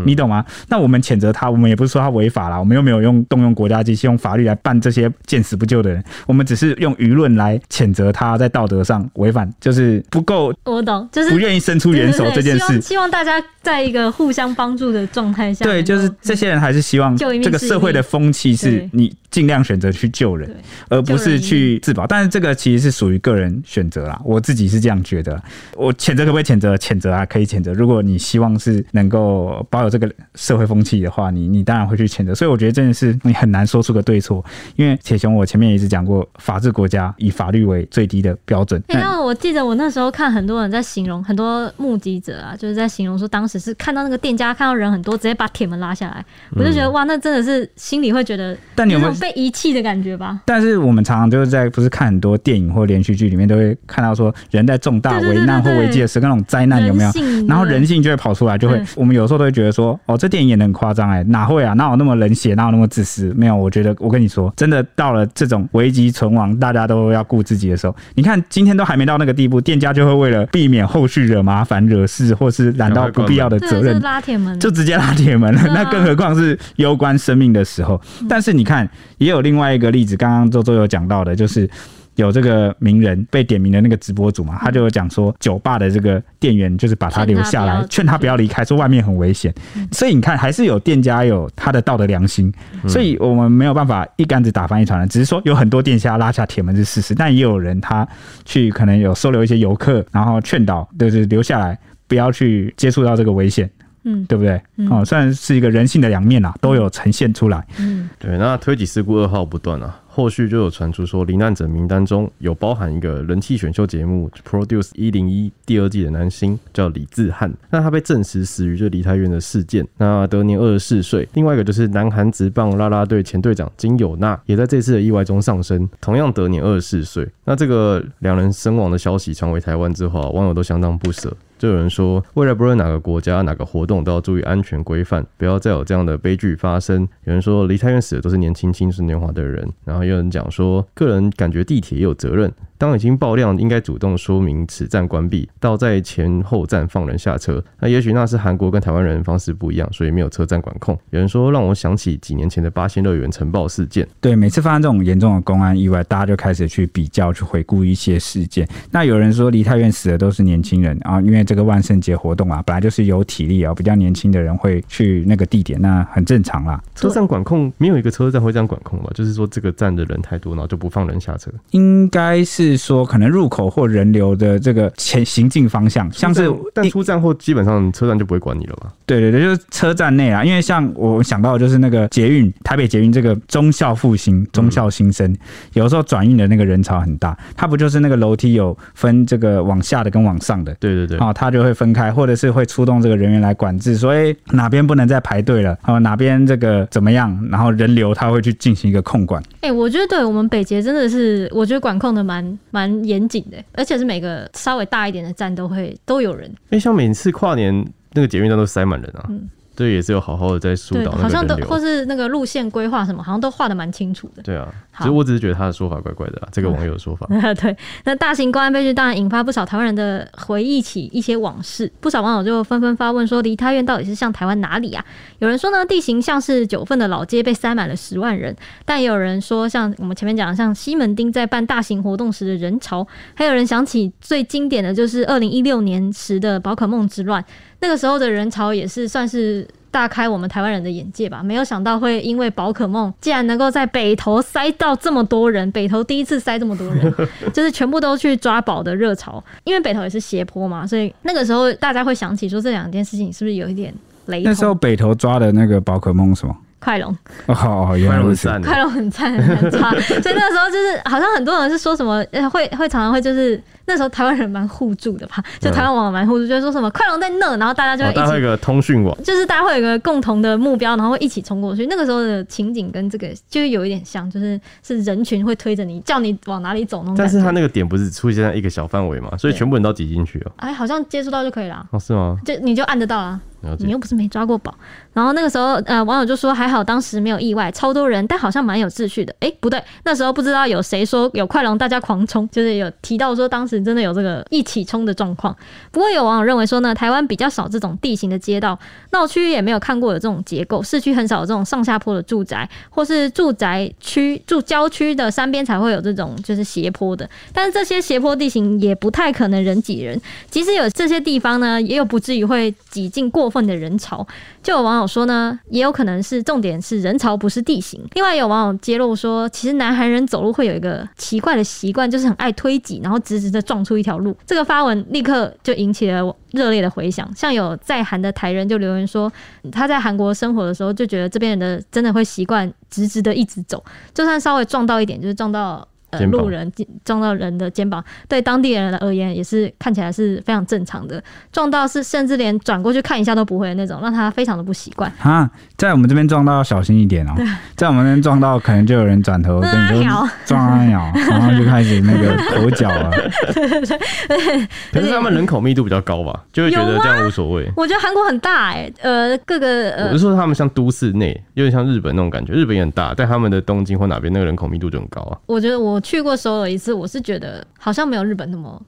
你懂吗？那我们谴责他，我们也不是说他违法啦，我们又没有用动用国家机器，用法律来办这些见死不救的人，我们只是用舆论来谴责他在道德上违反，就是不够。我懂，就是不愿意伸出援手这件事。希望，希望大家在一个互相帮助的状态下。对，就是这些人还是希望这个社会的风气是你尽量选择去救人，而不是去自保。但是这个其实是属于个人选择啦，我自己是这样觉得。我谴责可不可以谴责？谴责啊，可以谴责。如果你希望是能够保有这个社会风气的话，你你当然会去谴责。所以我觉得真的是你很难说出个对错，因为铁雄我前面也一直讲过，法治国家以法律为最低的标准。哎、欸，那我记得我那时候看很多人在形容，很多目击者啊，就是在形容说，当时是看到那个店家看到人很多，直接把铁门拉下来，我就觉得哇，那真的是心里会觉得，但你有没有被遗弃的感觉吧？但是我们常常就是在不是看很多电影或连续剧里面都会看到说，人在重大危难或危机的时候，那种灾难有没有？然后人性就会跑出来，就会我们有时候都会觉得说。哦，这电影演得很夸张哎，哪会啊？哪有那么冷血？哪有那么自私？没有，我觉得我跟你说，真的到了这种危机存亡，大家都要顾自己的时候，你看今天都还没到那个地步，店家就会为了避免后续惹麻烦、惹事，或是揽到不必要的责任，拉铁门，就直接拉铁门了。那更何况是攸关生命的时候。但是你看，也有另外一个例子，刚刚周周有讲到的，就是。有这个名人被点名的那个直播主嘛，他就有讲说，酒吧的这个店员就是把他留下来，劝他不要离开，说外面很危险。所以你看，还是有店家有他的道德良心，所以我们没有办法一竿子打翻一船人。只是说有很多店家拉下铁门是事实，但也有人他去可能有收留一些游客，然后劝导就是留下来，不要去接触到这个危险。嗯，对不对？哦，算是一个人性的两面啊，都有呈现出来。嗯，对。那推挤事故噩耗不断啊。后续就有传出说，罹难者名单中有包含一个人气选秀节目《Produce 一零一》第二季的男星，叫李智汉。那他被证实死于这梨泰院的事件，那得年二十四岁。另外一个就是南韩职棒啦啦队前队长金友娜，也在这次的意外中丧生，同样得年二十四岁。那这个两人身亡的消息传回台湾之后，网友都相当不舍。就有人说，未来不论哪个国家、哪个活动，都要注意安全规范，不要再有这样的悲剧发生。有人说，离太远死的都是年轻、青春年华的人，然后。有人讲说，个人感觉地铁也有责任。当已经爆量，应该主动说明此站关闭，到在前后站放人下车。那也许那是韩国跟台湾人方式不一样，所以没有车站管控。有人说，让我想起几年前的八仙乐园尘爆事件。对，每次发生这种严重的公安意外，大家就开始去比较、去回顾一些事件。那有人说，离太远死的都是年轻人啊，因为这个万圣节活动啊，本来就是有体力啊，比较年轻的人会去那个地点，那很正常啦。车站管控没有一个车站会这样管控吧？就是说这个站的人太多，然后就不放人下车。应该是。是说可能入口或人流的这个前行进方向，像是但出站后基本上车站就不会管你了吧？对对对，就是车站内啊，因为像我想到的就是那个捷运台北捷运这个忠孝复兴、忠孝新生，有时候转运的那个人潮很大，它不就是那个楼梯有分这个往下的跟往上的？对对对，啊，它就会分开，或者是会出动这个人员来管制，所以哪边不能再排队了，哦哪边这个怎么样，然后人流它会去进行一个控管。哎、欸，我觉得对我们北捷真的是，我觉得管控的蛮。蛮严谨的，而且是每个稍微大一点的站都会都有人。哎、欸，像每次跨年那个捷运站都塞满人啊。嗯对对，也是有好好的在疏导好像都或是那个路线规划什么，好像都画的蛮清楚的。对啊，其实我只是觉得他的说法怪怪的啦，这个网友的说法。嗯、对，那大型公安悲剧当然引发不少台湾人的回忆起一些往事，不少网友就纷纷发问说，梨泰院到底是像台湾哪里啊？有人说呢，地形像是九份的老街被塞满了十万人，但也有人说，像我们前面讲的，像西门町在办大型活动时的人潮，还有人想起最经典的就是二零一六年时的宝可梦之乱，那个时候的人潮也是算是大开我们台湾人的眼界吧。没有想到会因为宝可梦，竟然能够在北投塞到这么多人，北投第一次塞这么多人，就是全部都去抓宝的热潮。因为北投也是斜坡嘛，所以那个时候大家会想起说，这两件事情是不是有一点雷同？那时候北投抓的那个宝可梦什么？快龙哦，哦，原来如此。快龙很赞，很差。所以那个时候就是，好像很多人是说什么，会会常常会就是。那时候台湾人蛮互助的吧，就台湾网友蛮互助，就是说什么快龙在那，然后大家就会一起，大家会有一个通讯网，就是大家会有一个共同的目标，然后会一起冲过去。那个时候的情景跟这个就有一点像，就是是人群会推着你，叫你往哪里走那种。但是他那个点不是出现在一个小范围嘛，所以全部人都挤进去了。哎，好像接触到就可以了。哦，是吗？就你就按得到啊，你又不是没抓过宝。然后那个时候，呃，网友就说还好当时没有意外，超多人，但好像蛮有秩序的。哎，不对，那时候不知道有谁说有快龙，大家狂冲，就是有提到说当时真的有这个一起冲的状况。不过有网友认为说呢，台湾比较少这种地形的街道，闹区也没有看过有这种结构，市区很少有这种上下坡的住宅，或是住宅区住郊区的山边才会有这种就是斜坡的。但是这些斜坡地形也不太可能人挤人，即使有这些地方呢，也有不至于会挤进过 分的人潮。就有网友说呢，也有可能是重点是人潮不是地形。另外有网友揭露说，其实南韩人走路会有一个奇怪的习惯，就是很爱推挤，然后直直的撞出一条路。这个发文立刻就引起了热烈的回响。像有在韩的台人就留言说，他在韩国生活的时候就觉得这边人的真的会习惯直直的一直走，就算稍微撞到一点，就是撞到。呃，路人撞到人的肩膀，对当地人而言也是看起来是非常正常的。撞到是甚至连转过去看一下都不会的那种，让他非常的不习惯。啊，在我们这边撞到要小心一点哦、喔。在我们那边撞到，可能就有人转头跟你说撞啊鸟，然后就开始那个口角了。对对对。可是他们人口密度比较高吧，就会觉得这样无所谓。我觉得韩国很大哎、欸，呃，各个呃，我是说他们像都市内，有点像日本那种感觉。日本也很大，但他们的东京或哪边那个人口密度就很高啊。我觉得我。去过首尔一次，我是觉得好像没有日本那么。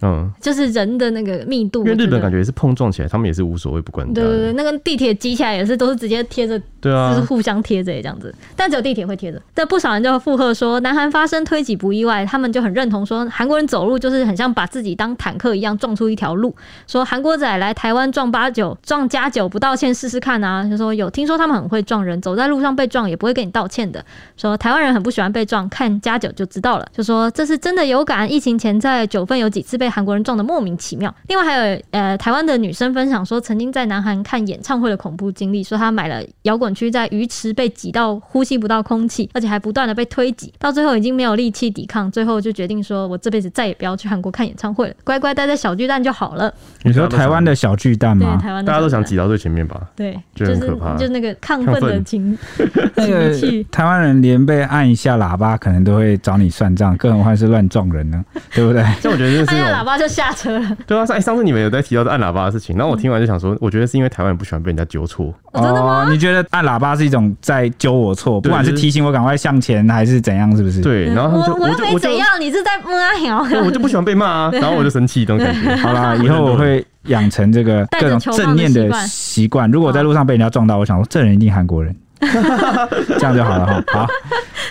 嗯，就是人的那个密度，因为日本感觉也是碰撞起来，他们也是无所谓，不管。对对对，那个地铁挤起来也是都是直接贴着，对啊，就是互相贴着这样子。但只有地铁会贴着。但不少人就附和说，南韩发生推挤不意外，他们就很认同说，韩国人走路就是很像把自己当坦克一样撞出一条路。说韩国仔来台湾撞八九撞加九不道歉试试看啊，就说有听说他们很会撞人，走在路上被撞也不会跟你道歉的。说台湾人很不喜欢被撞，看加九就知道了。就说这是真的有感，疫情前在九份有几次被韩国人撞得莫名其妙。另外还有呃，台湾的女生分享说，曾经在南韩看演唱会的恐怖经历，说她买了摇滚区，在鱼池被挤到呼吸不到空气，而且还不断的被推挤，到最后已经没有力气抵抗，最后就决定说，我这辈子再也不要去韩国看演唱会了，乖乖待在小巨蛋就好了。你说台湾的小巨蛋吗？对，台湾大家都想挤到最前面吧？对，就很可怕，就是那个亢奋的情 那个台湾人连被按一下喇叭，可能都会找你算账，更何况是乱撞人呢？对不对？这我觉得是按下喇叭就下车了。对啊，上上次你们有在提到按喇叭的事情，然后我听完就想说，我觉得是因为台湾人不喜欢被人家纠错。哦，真的吗？你觉得按喇叭是一种在纠我错，不管是提醒我赶快向前，还是怎样，是不是？对，然后他们就我又没怎样，你是在骂我，我就不喜欢被骂啊，然后我就生气，这种感觉。好啦，以后我会养成这个各种正念的习惯。如果在路上被人家撞到，我想说这人一定韩国人，这样就好了哈。好。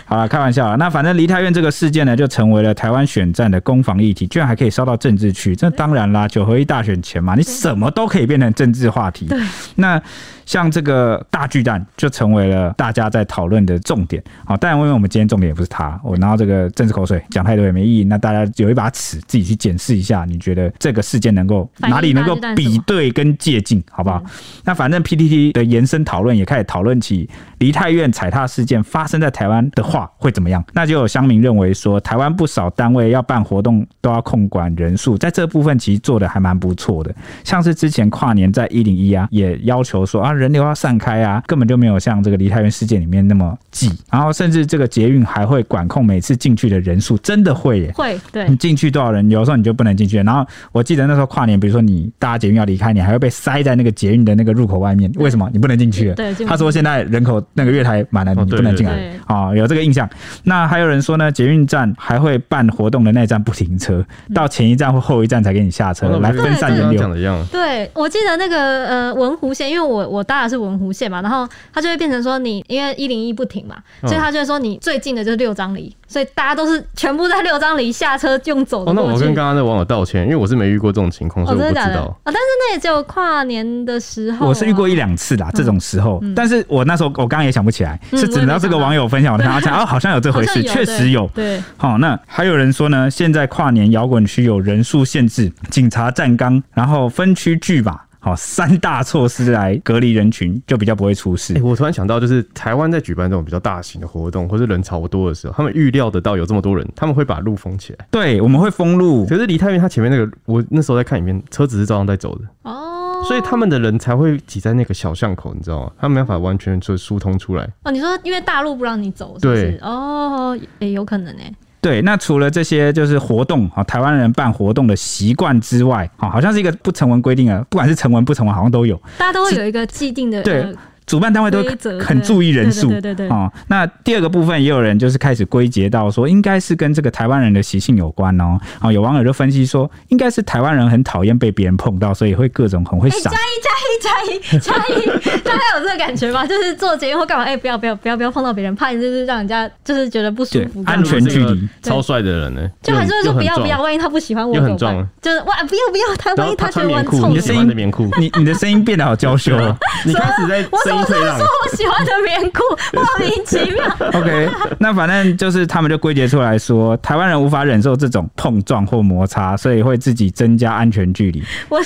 好了，开玩笑了。那反正梨泰院这个事件呢，就成为了台湾选战的攻防议题，居然还可以烧到政治去。这当然啦，九合一大选前嘛，你什么都可以变成政治话题。那。像这个大巨蛋就成为了大家在讨论的重点。好，当然因为我们今天重点也不是他，我拿到这个政治口水讲太多也没意义。那大家有一把尺，自己去检视一下，你觉得这个事件能够哪里能够比对跟借鉴，好不好？那反正 PTT 的延伸讨论也开始讨论起梨泰院踩踏事件发生在台湾的话会怎么样？那就有乡民认为说，台湾不少单位要办活动都要控管人数，在这部分其实做的还蛮不错的。像是之前跨年在一零一啊，也要求说啊人流要散开啊，根本就没有像这个梨泰院事件里面那么挤。然后甚至这个捷运还会管控每次进去的人数，真的会耶？会，对。你进去多少人，有时候你就不能进去。然后我记得那时候跨年，比如说你搭捷运要离开，你还会被塞在那个捷运的那个入口外面，为什么？你不能进去？对，他说现在人口那个月台满了，你不能进来。啊、哦，有这个印象。那还有人说呢，捷运站还会办活动的那一站不停车，到前一站或后一站才给你下车，来分散人流。对，我记得那个呃文湖线，因为我我搭的是文湖线嘛，然后它就会变成说你因为一零一不停嘛，所以他就会说你最近的就是六张犁，所以大家都是全部在六张里下车就走的。哦，那我跟刚刚那网友道歉，因为我是没遇过这种情况，所以我不知道。啊，但是那也只有跨年的时候，我是遇过一两次啦，这种时候。但是我那时候我刚刚也想不起来，是只能这个网友分享，我才想起来哦，好像有这回事，确实有。对，好，那还有人说呢，现在跨年摇滚区有人数限制，警察站岗，然后分区拒马。好，三大措施来隔离人群，就比较不会出事。欸，我突然想到，就是台湾在举办这种比较大型的活动，或是人潮多的时候，他们预料得到有这么多人，他们会把路封起来。对，我们会封路。可是梨泰院他前面那个，我那时候在看影片，车子是照样在走的。哦，所以他们的人才会挤在那个小巷口，你知道吗？他们没办法完全就疏通出来。哦，你说因为大路不让你走是不是？对。哦，也、欸、有可能哎。对，那除了这些就是活动啊，台湾人办活动的习惯之外，啊，好像是一个不成文规定啊，不管是成文不成文，好像都有，大家都会有一个既定的对。主办单位都很注意人数，对对对哦。那第二个部分也有人就是开始归结到说，应该是跟这个台湾人的习性有关哦。啊，有网友就分析说，应该是台湾人很讨厌被别人碰到，所以会各种很会闪。加一加一加一加一，大家有这个感觉吗？就是做节目或干嘛？哎，不要不要不要不要碰到别人，怕你就是让人家就是觉得不舒服。安全距离，超帅的人呢，就还是会说不要不要，万一他不喜欢我怎么办？就是哇不要不要，他万一他觉得我臭，你的声音的棉裤，你你的声音变得好娇羞哦。你开始在声音 退让。喜欢的棉裤，莫名其妙。OK，那反正就是他们就归结出来说，台湾人无法忍受这种碰撞或摩擦，所以会自己增加安全距离。我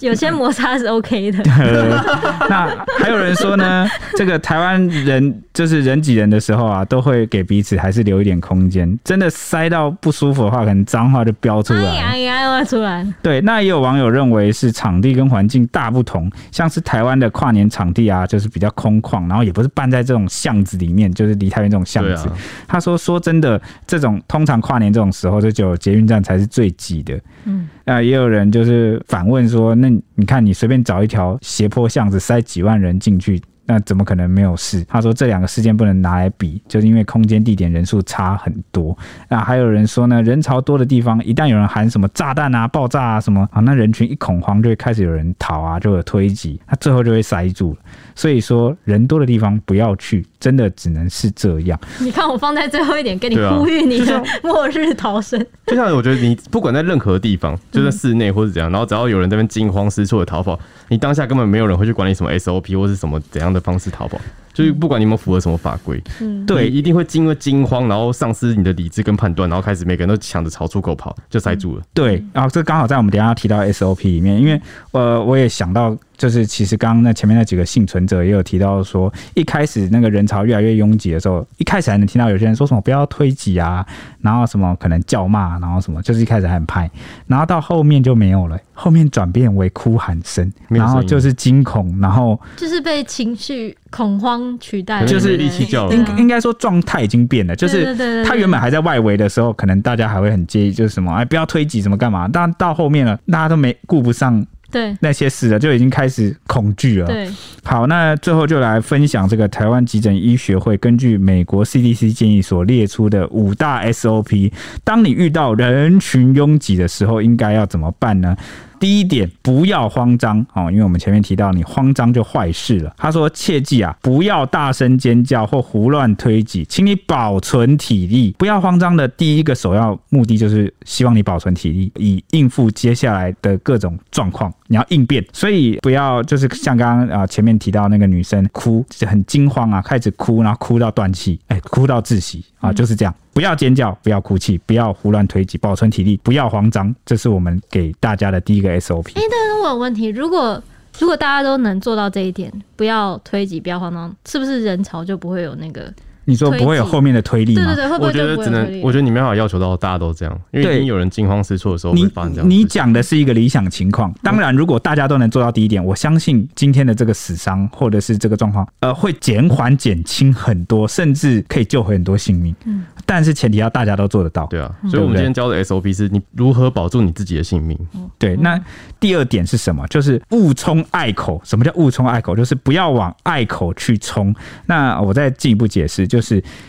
有些摩擦是 OK 的。那还有人说呢，这个台湾人就是人挤人的时候啊，都会给彼此还是留一点空间。真的塞到不舒服的话，可能脏话就飙出来。哎呀，要出来。对，那也有网友认为是场地跟环境大不同，像是台湾的跨年场地啊，就是比较空旷。然后也不是办在这种巷子里面，就是离太远这种巷子。啊、他说：“说真的，这种通常跨年这种时候，就只有捷运站才是最挤的。”嗯，啊，也有人就是反问说：“那你看，你随便找一条斜坡巷子，塞几万人进去？”那怎么可能没有事？他说这两个事件不能拿来比，就是因为空间、地点、人数差很多。那还有人说呢，人潮多的地方，一旦有人喊什么炸弹啊、爆炸啊什么啊，那人群一恐慌，就会开始有人逃啊，就有推挤，那最后就会塞住了。所以说，人多的地方不要去，真的只能是这样。你看我放在最后一点，跟你呼吁你的 末日逃生。就像我觉得你不管在任何地方，就在室内或者怎样，然后只要有人在那边惊慌失措的逃跑，你当下根本没有人会去管你什么 SOP 或是什么怎样的方式逃跑，就是不管你们符合什么法规，嗯，对，一定会因为惊慌，然后丧失你的理智跟判断，然后开始每个人都抢着朝出口跑，就塞住了。对，然后这刚好在我们等一下要提到 SOP 里面，因为呃，我也想到。就是其实刚刚那前面那几个幸存者也有提到说，一开始那个人潮越来越拥挤的时候，一开始还能听到有些人说什么不要推挤啊，然后什么可能叫骂，然后什么就是一开始还很拍，然后到后面就没有了，后面转变为哭喊声，然后就是惊恐，然后就是被情绪恐慌取代了，就是力气叫了，应应该说状态已经变了，就是他原本还在外围的时候，可能大家还会很介意，就是什么哎不要推挤什么干嘛，但到后面了，大家都没顾不上。对那些事了，就已经开始恐惧了。对，好，那最后就来分享这个台湾急诊医学会根据美国 CDC 建议所列出的五大 SOP。当你遇到人群拥挤的时候，应该要怎么办呢？第一点，不要慌张哦，因为我们前面提到，你慌张就坏事了。他说：“切记啊，不要大声尖叫或胡乱推挤，请你保存体力。不要慌张的第一个首要目的就是希望你保存体力，以应付接下来的各种状况。你要应变，所以不要就是像刚刚啊前面提到那个女生哭，很惊慌啊，开始哭，然后哭到断气，哎，哭到窒息啊，就是这样。”不要尖叫，不要哭泣，不要胡乱推挤，保存体力，不要慌张，这是我们给大家的第一个 SOP。哎、欸，但是我有问题，如果如果大家都能做到这一点，不要推挤，不要慌张，是不是人潮就不会有那个？你说不会有后面的推力吗？我觉得只能，我觉得你没办法要求到大家都这样，因为有人惊慌失措的时候会发生这样。你讲的是一个理想情况，当然，如果大家都能做到第一点，我相信今天的这个死伤或者是这个状况，呃，会减缓减轻很多，甚至可以救回很多性命。嗯，但是前提要大家都做得到。对啊，所以我们今天教的 SOP 是你如何保住你自己的性命。对，那第二点是什么？就是勿冲隘口。什么叫勿冲隘口？就是不要往隘口去冲。那我再进一步解释，就是。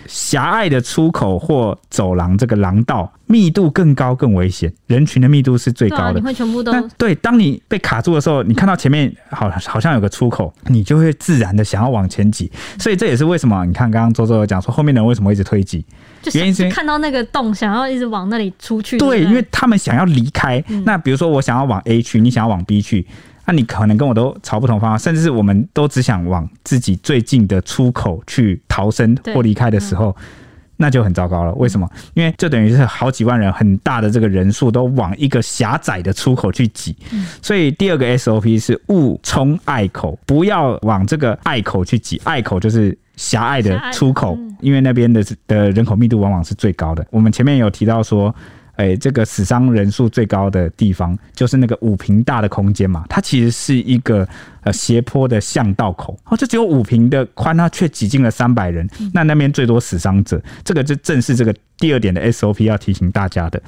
狭隘的出口或走廊，这个廊道密度更高更危险，人群的密度是最高的。啊、你会全部都对。当你被卡住的时候，你看到前面好好像有个出口，你就会自然的想要往前挤。所以这也是为什么你看刚刚周周有讲说后面的人为什么会一直推挤，原因是看到那个洞，想要一直往那里出去。对，因为他们想要离开。嗯、那比如说我想要往 A 区，你想要往 B 区。那你可能跟我都朝不同方向，甚至是我们都只想往自己最近的出口去逃生或离开的时候，那就很糟糕了。为什么？因为这等于是好几万人，很大的这个人数都往一个狭窄的出口去挤。所以第二个 SOP 是勿冲隘口，不要往这个隘口去挤。隘口就是狭隘的出口，因为那边的的人口密度往往是最高的。我们前面有提到说。哎、欸，这个死伤人数最高的地方就是那个五平大的空间嘛，它其实是一个呃斜坡的巷道口，哦，这只有五平的宽，它却挤进了三百人，那那边最多死伤者，这个就正是这个。第二点的 SOP 要提醒大家的，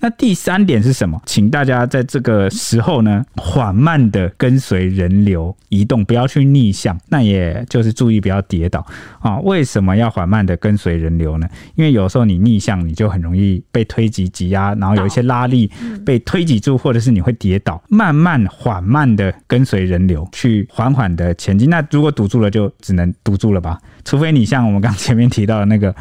那第三点是什么？请大家在这个时候呢，缓慢的跟随人流移动，不要去逆向，那也就是注意不要跌倒啊。为什么要缓慢的跟随人流呢？因为有时候你逆向，你就很容易被推挤挤压，然后有一些拉力被推挤住，或者是你会跌倒。慢慢缓慢的跟随人流，去缓缓的前进。那如果堵住了，就只能堵住了吧。除非你像我们刚前面提到的那个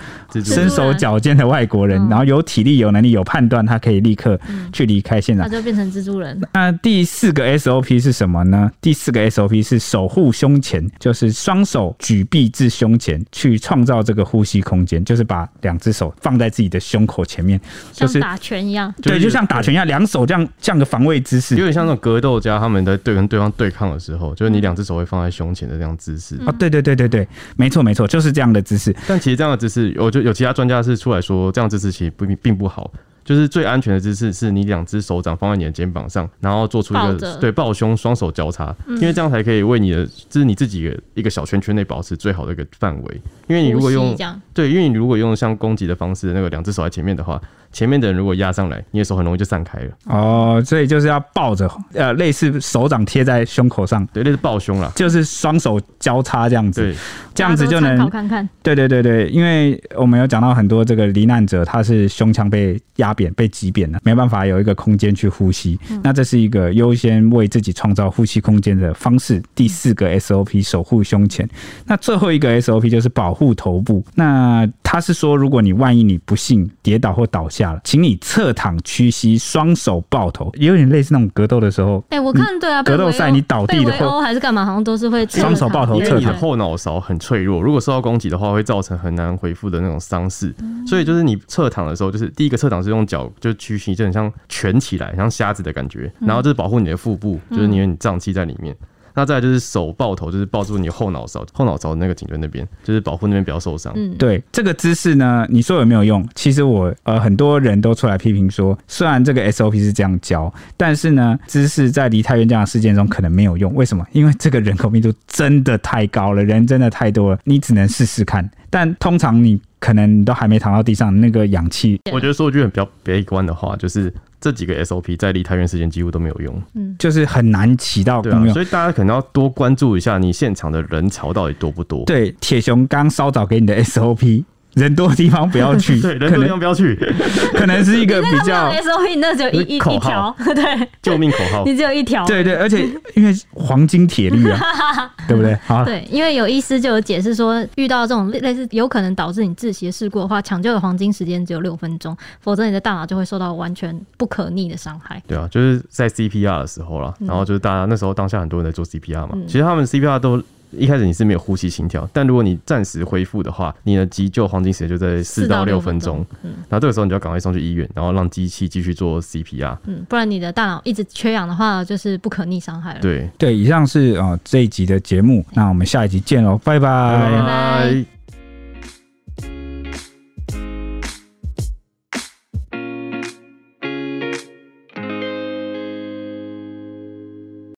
身手矫健的外国人，然后有体力、有能力、有判断，他可以立刻去离开现场，他就变成蜘蛛人。那第四个 SOP 是什么呢？第四个 SOP 是守护胸前，就是双手举臂至胸前，去创造这个呼吸空间，就是把两只手放在自己的胸口前面，就是像打拳一样。对，就像打拳一样，两手这样这样的防卫姿势，有点像那种格斗家他们在对跟对方对抗的时候，就是你两只手会放在胸前的这样姿势。哦，对对对对对，没错没错，就是这样的姿势。但其实这样的姿势，我就有其他专家是出来说，这样姿势其实不并不好。就是最安全的姿势，是你两只手掌放在你的肩膀上，然后做出一个着对抱胸，双手交叉，嗯、因为这样才可以为你的，就是你自己的一个小圈圈内保持最好的一个范围。因为你如果用对，因为你如果用像攻击的方式，那个两只手在前面的话。前面的人如果压上来，你的手很容易就散开了。哦，所以就是要抱着，呃，类似手掌贴在胸口上，对，类似抱胸了，就是双手交叉这样子，对，这样子就能看看。对对对对，因为我们有讲到很多这个罹难者，他是胸腔被压扁、被挤扁了，没办法有一个空间去呼吸。嗯、那这是一个优先为自己创造呼吸空间的方式。第四个 SOP 守护胸前，那最后一个 SOP 就是保护头部。那他是说，如果你万一你不幸跌倒或倒下。下了，请你侧躺屈膝，双手抱头，也有点类似那种格斗的时候。哎、欸，我看对啊，格斗赛你倒地的话，还是干嘛，好像都是会双手抱头侧躺。因为你的后脑勺很脆弱，如果受到攻击的话，会造成很难恢复的那种伤势。嗯、所以就是你侧躺的时候，就是第一个侧躺是用脚就屈膝，就很像蜷起来，像瞎子的感觉。然后就是保护你的腹部，就是因为你胀气在里面。那再来就是手抱头，就是抱住你后脑勺，后脑勺的那个颈椎那边，就是保护那边不要受伤。嗯，对，这个姿势呢，你说有没有用？其实我呃很多人都出来批评说，虽然这个 SOP 是这样教，但是呢，姿势在梨泰院这样的事件中可能没有用。为什么？因为这个人口密度真的太高了，人真的太多了，你只能试试看。但通常你可能你都还没躺到地上，那个氧气，我觉得说句很比较悲观的话，就是。这几个 SOP 在离太原时间几乎都没有用，嗯，就是很难起到功用，对啊，所以大家可能要多关注一下你现场的人潮到底多不多。对，铁雄刚稍早给你的 SOP。人多的地方不要去，对，人多的地方不要去，可能是一个比较 SOP，那只有一一一条，对，救命口号，你只有一条，对对，而且因为黄金铁律啊，对不对？好，对，因为有医师就有解释说，遇到这种类似有可能导致你窒息的事故的话，抢救的黄金时间只有六分钟，否则你的大脑就会受到完全不可逆的伤害。对啊，就是在 CPR 的时候啦，然后就是大家那时候当下很多人在做 CPR 嘛，其实他们 CPR 都。一开始你是没有呼吸心跳，但如果你暂时恢复的话，你的急救黄金时间就在四到六分钟。嗯，然后这个时候你就要赶快送去医院，然后让机器继续做 CPR。嗯，不然你的大脑一直缺氧的话，就是不可逆伤害了。对对，以上是啊、呃、这一集的节目，那我们下一集见喽，拜拜。拜拜。